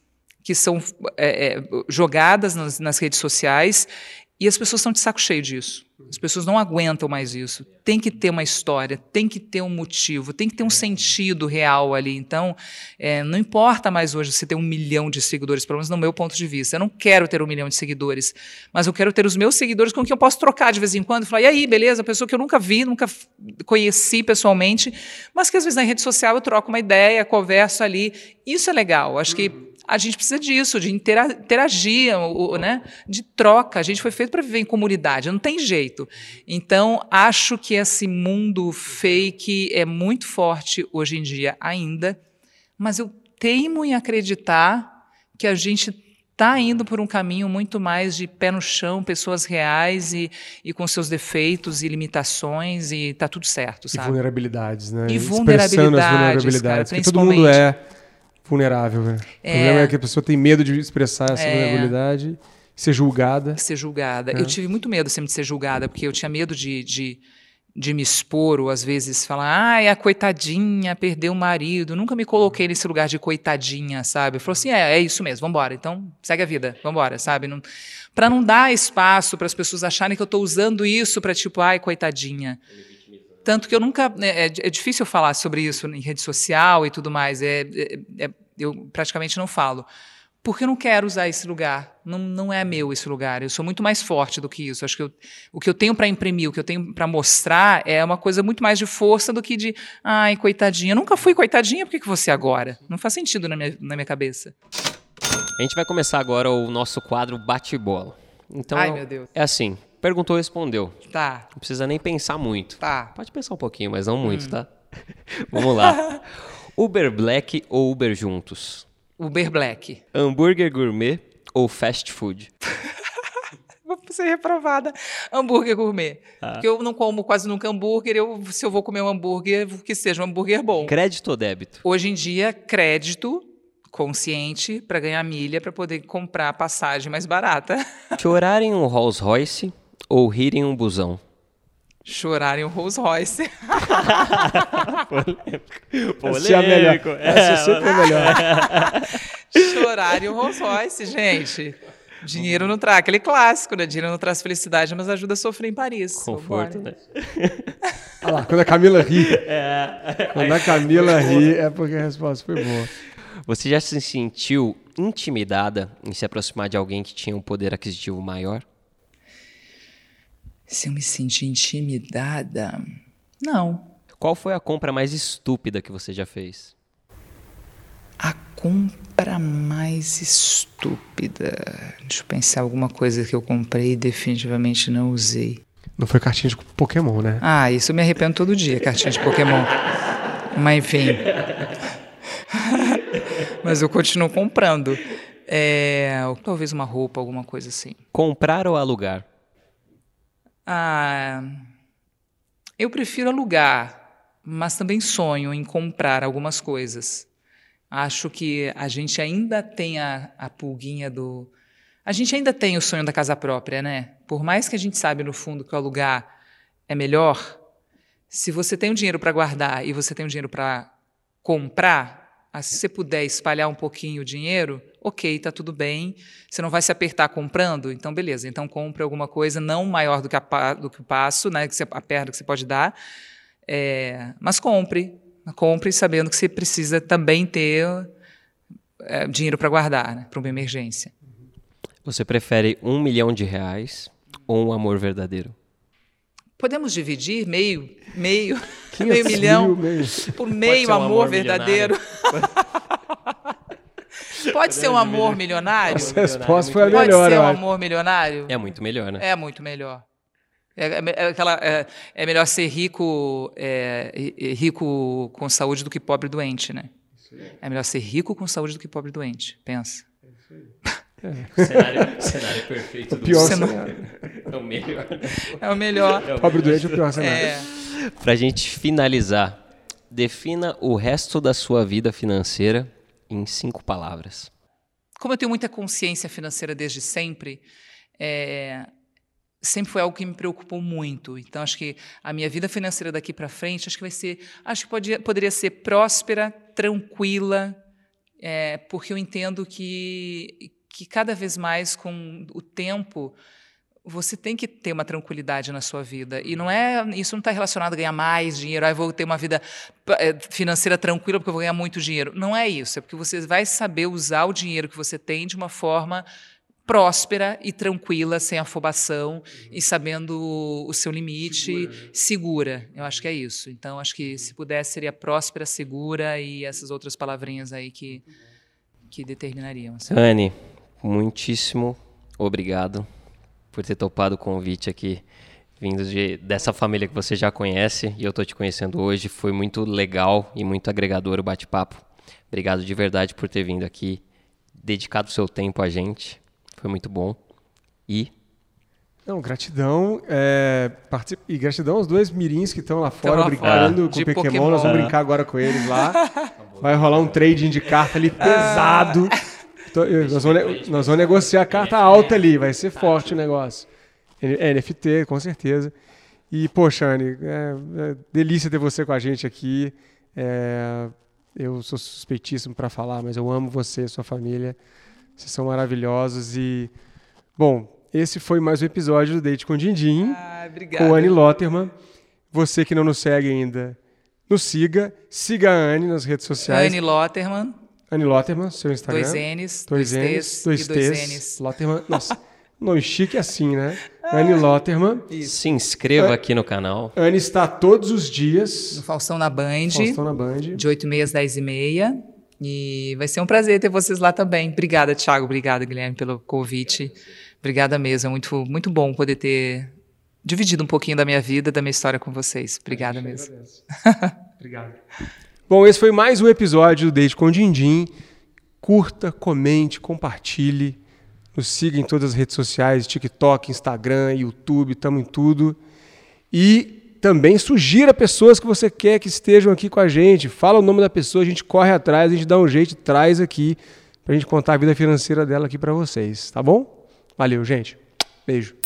que são é, é, jogadas nas, nas redes sociais e as pessoas estão de saco cheio disso. As pessoas não aguentam mais isso. Tem que ter uma história, tem que ter um motivo, tem que ter um sentido real ali. Então, é, não importa mais hoje se ter um milhão de seguidores, pelo menos no meu ponto de vista. Eu não quero ter um milhão de seguidores, mas eu quero ter os meus seguidores com quem eu posso trocar de vez em quando. Falar, e aí, beleza? A pessoa que eu nunca vi, nunca conheci pessoalmente, mas que às vezes na rede social eu troco uma ideia, converso ali. Isso é legal. Acho que a gente precisa disso, de interagir, né? de troca. A gente foi feito para viver em comunidade, não tem jeito. Então, acho que esse mundo fake é muito forte hoje em dia ainda, mas eu teimo em acreditar que a gente está indo por um caminho muito mais de pé no chão, pessoas reais e, e com seus defeitos e limitações e está tudo certo, sabe? E vulnerabilidades, né? E vulnerabilidades, as vulnerabilidades, cara, porque todo mundo é vulnerável. Né? É. O problema é que a pessoa tem medo de expressar essa é. vulnerabilidade, ser julgada. Ser julgada. É. Eu tive muito medo sempre de ser julgada, porque eu tinha medo de, de, de me expor, ou às vezes falar, ai, a coitadinha perdeu o marido. Nunca me coloquei nesse lugar de coitadinha, sabe? Eu falei assim, é, é isso mesmo, vambora. Então, segue a vida, vambora, sabe? Não, para não dar espaço para as pessoas acharem que eu estou usando isso para tipo, ai, coitadinha. Tanto que eu nunca. Né, é, é, difícil falar sobre isso em rede social e tudo mais. É, é, é, eu praticamente não falo. Porque eu não quero usar esse lugar. Não, não é meu esse lugar. Eu sou muito mais forte do que isso. Acho que eu, o que eu tenho para imprimir, o que eu tenho para mostrar é uma coisa muito mais de força do que de. Ai, coitadinha. Eu nunca fui coitadinha, por que, que você agora? Não faz sentido na minha, na minha cabeça. A gente vai começar agora o nosso quadro Bate-Bola. Então, Ai, meu Deus. É assim: Perguntou, respondeu. Tá. Não precisa nem pensar muito. Tá. Pode pensar um pouquinho, mas não muito, hum. tá? Vamos lá. Uber Black ou Uber juntos? Uber Black. Hambúrguer gourmet ou fast food? vou ser reprovada. Hambúrguer gourmet. Ah. Porque eu não como quase nunca hambúrguer. Eu, se eu vou comer um hambúrguer, que seja um hambúrguer bom. Crédito ou débito? Hoje em dia, crédito consciente para ganhar milha para poder comprar passagem mais barata. Chorar em um Rolls Royce ou rir em um busão? Chorar em um Rolls Royce. Polêmico. Polêmico. Essa é melhor. Essa é sempre é melhor. Chorar em um Rolls Royce, gente. Dinheiro não traz, aquele clássico, né? Dinheiro não traz felicidade, mas ajuda a sofrer em Paris. Conforto, né? Olha lá, quando a Camila ri. É. Quando a Camila ri, é porque a resposta foi boa. Você já se sentiu intimidada em se aproximar de alguém que tinha um poder aquisitivo maior? Se eu me senti intimidada? Não. Qual foi a compra mais estúpida que você já fez? A compra mais estúpida. Deixa eu pensar alguma coisa que eu comprei e definitivamente não usei. Não foi cartinha de Pokémon, né? Ah, isso eu me arrependo todo dia, cartinha de Pokémon. Mas enfim. Mas eu continuo comprando. É, talvez uma roupa, alguma coisa assim. Comprar ou alugar? Ah, eu prefiro alugar, mas também sonho em comprar algumas coisas. Acho que a gente ainda tem a, a pulguinha do. A gente ainda tem o sonho da casa própria, né? Por mais que a gente sabe no fundo que o alugar é melhor, se você tem o dinheiro para guardar e você tem o dinheiro para comprar, ah, se você puder espalhar um pouquinho o dinheiro, ok, está tudo bem. Você não vai se apertar comprando, então beleza. Então compre alguma coisa não maior do que, a, do que o passo, né, que você, a perna que você pode dar, é, mas compre, compre sabendo que você precisa também ter é, dinheiro para guardar, né, para uma emergência. Você prefere um milhão de reais ou um amor verdadeiro? Podemos dividir meio, meio, meio milhão meio. por meio amor, amor verdadeiro. Pode ser um amor milionário? Essa resposta foi a melhor. Pode ser um amor milionário? É muito melhor, né? É muito melhor. É, é, é aquela, é, é, melhor ser rico, é, rico com saúde do que pobre doente, né? É melhor ser rico com saúde do que pobre doente. Pensa. É isso aí. É. Cenário, cenário perfeito. O pior cenário. É o melhor. É o melhor. É o Pobre doente é o pior cenário. É. Pra gente finalizar, defina o resto da sua vida financeira em cinco palavras. Como eu tenho muita consciência financeira desde sempre, é, sempre foi algo que me preocupou muito. Então, acho que a minha vida financeira daqui para frente, acho que vai ser, acho que poderia ser próspera, tranquila, é, porque eu entendo que que cada vez mais com o tempo você tem que ter uma tranquilidade na sua vida. E não é isso não está relacionado a ganhar mais dinheiro, ah, eu vou ter uma vida eh, financeira tranquila porque eu vou ganhar muito dinheiro. Não é isso, é porque você vai saber usar o dinheiro que você tem de uma forma próspera e tranquila, sem afobação e sabendo o seu limite, segura. segura. Eu acho que é isso. Então, acho que se pudesse seria próspera, segura e essas outras palavrinhas aí que, que determinariam. Anne, muitíssimo obrigado por ter topado o convite aqui, vindo de, dessa família que você já conhece e eu estou te conhecendo hoje. Foi muito legal e muito agregador o bate-papo. Obrigado de verdade por ter vindo aqui, dedicado o seu tempo a gente. Foi muito bom. E não, gratidão. É, particip... E gratidão aos dois mirins que estão lá fora lá brincando fora. com o Pokémon. Pokémon. Nós vamos brincar agora com eles lá. Vai rolar um trading de carta ali pesado. Nós, vamos, nós vamos negociar a carta alta ali, vai ser forte o negócio. É, NFT, com certeza. E, poxa, Anne, é, é delícia ter você com a gente aqui. É, eu sou suspeitíssimo para falar, mas eu amo você, sua família. Vocês são maravilhosos e, bom, esse foi mais um episódio do Date com Dindim, ah, com Anne Lotterman. Você que não nos segue ainda, nos siga. Siga a Anne nas redes sociais. Anne Lotterman. Anne Lotterman, seu Instagram. Dois N's, dois, dois N's, dois T's. Dois N's. Lotterman, nossa, nome chique assim, né? Anne Lotterman. Isso. Se inscreva An aqui no canal. Anne está todos os dias. No Faustão na Band. Faustão na Band. De 8h30 às 10h30. E vai ser um prazer ter vocês lá também. Obrigada, Thiago. Obrigada, Guilherme, pelo convite. Obrigada mesmo. É muito, muito bom poder ter dividido um pouquinho da minha vida, da minha história com vocês. Obrigada mesmo. Obrigado. Bom, esse foi mais um episódio do Date com Dindim. Curta, comente, compartilhe. Nos siga em todas as redes sociais, TikTok, Instagram, YouTube, estamos em tudo. E também sugira pessoas que você quer que estejam aqui com a gente. Fala o nome da pessoa, a gente corre atrás, a gente dá um jeito traz aqui para a gente contar a vida financeira dela aqui para vocês, tá bom? Valeu, gente. Beijo.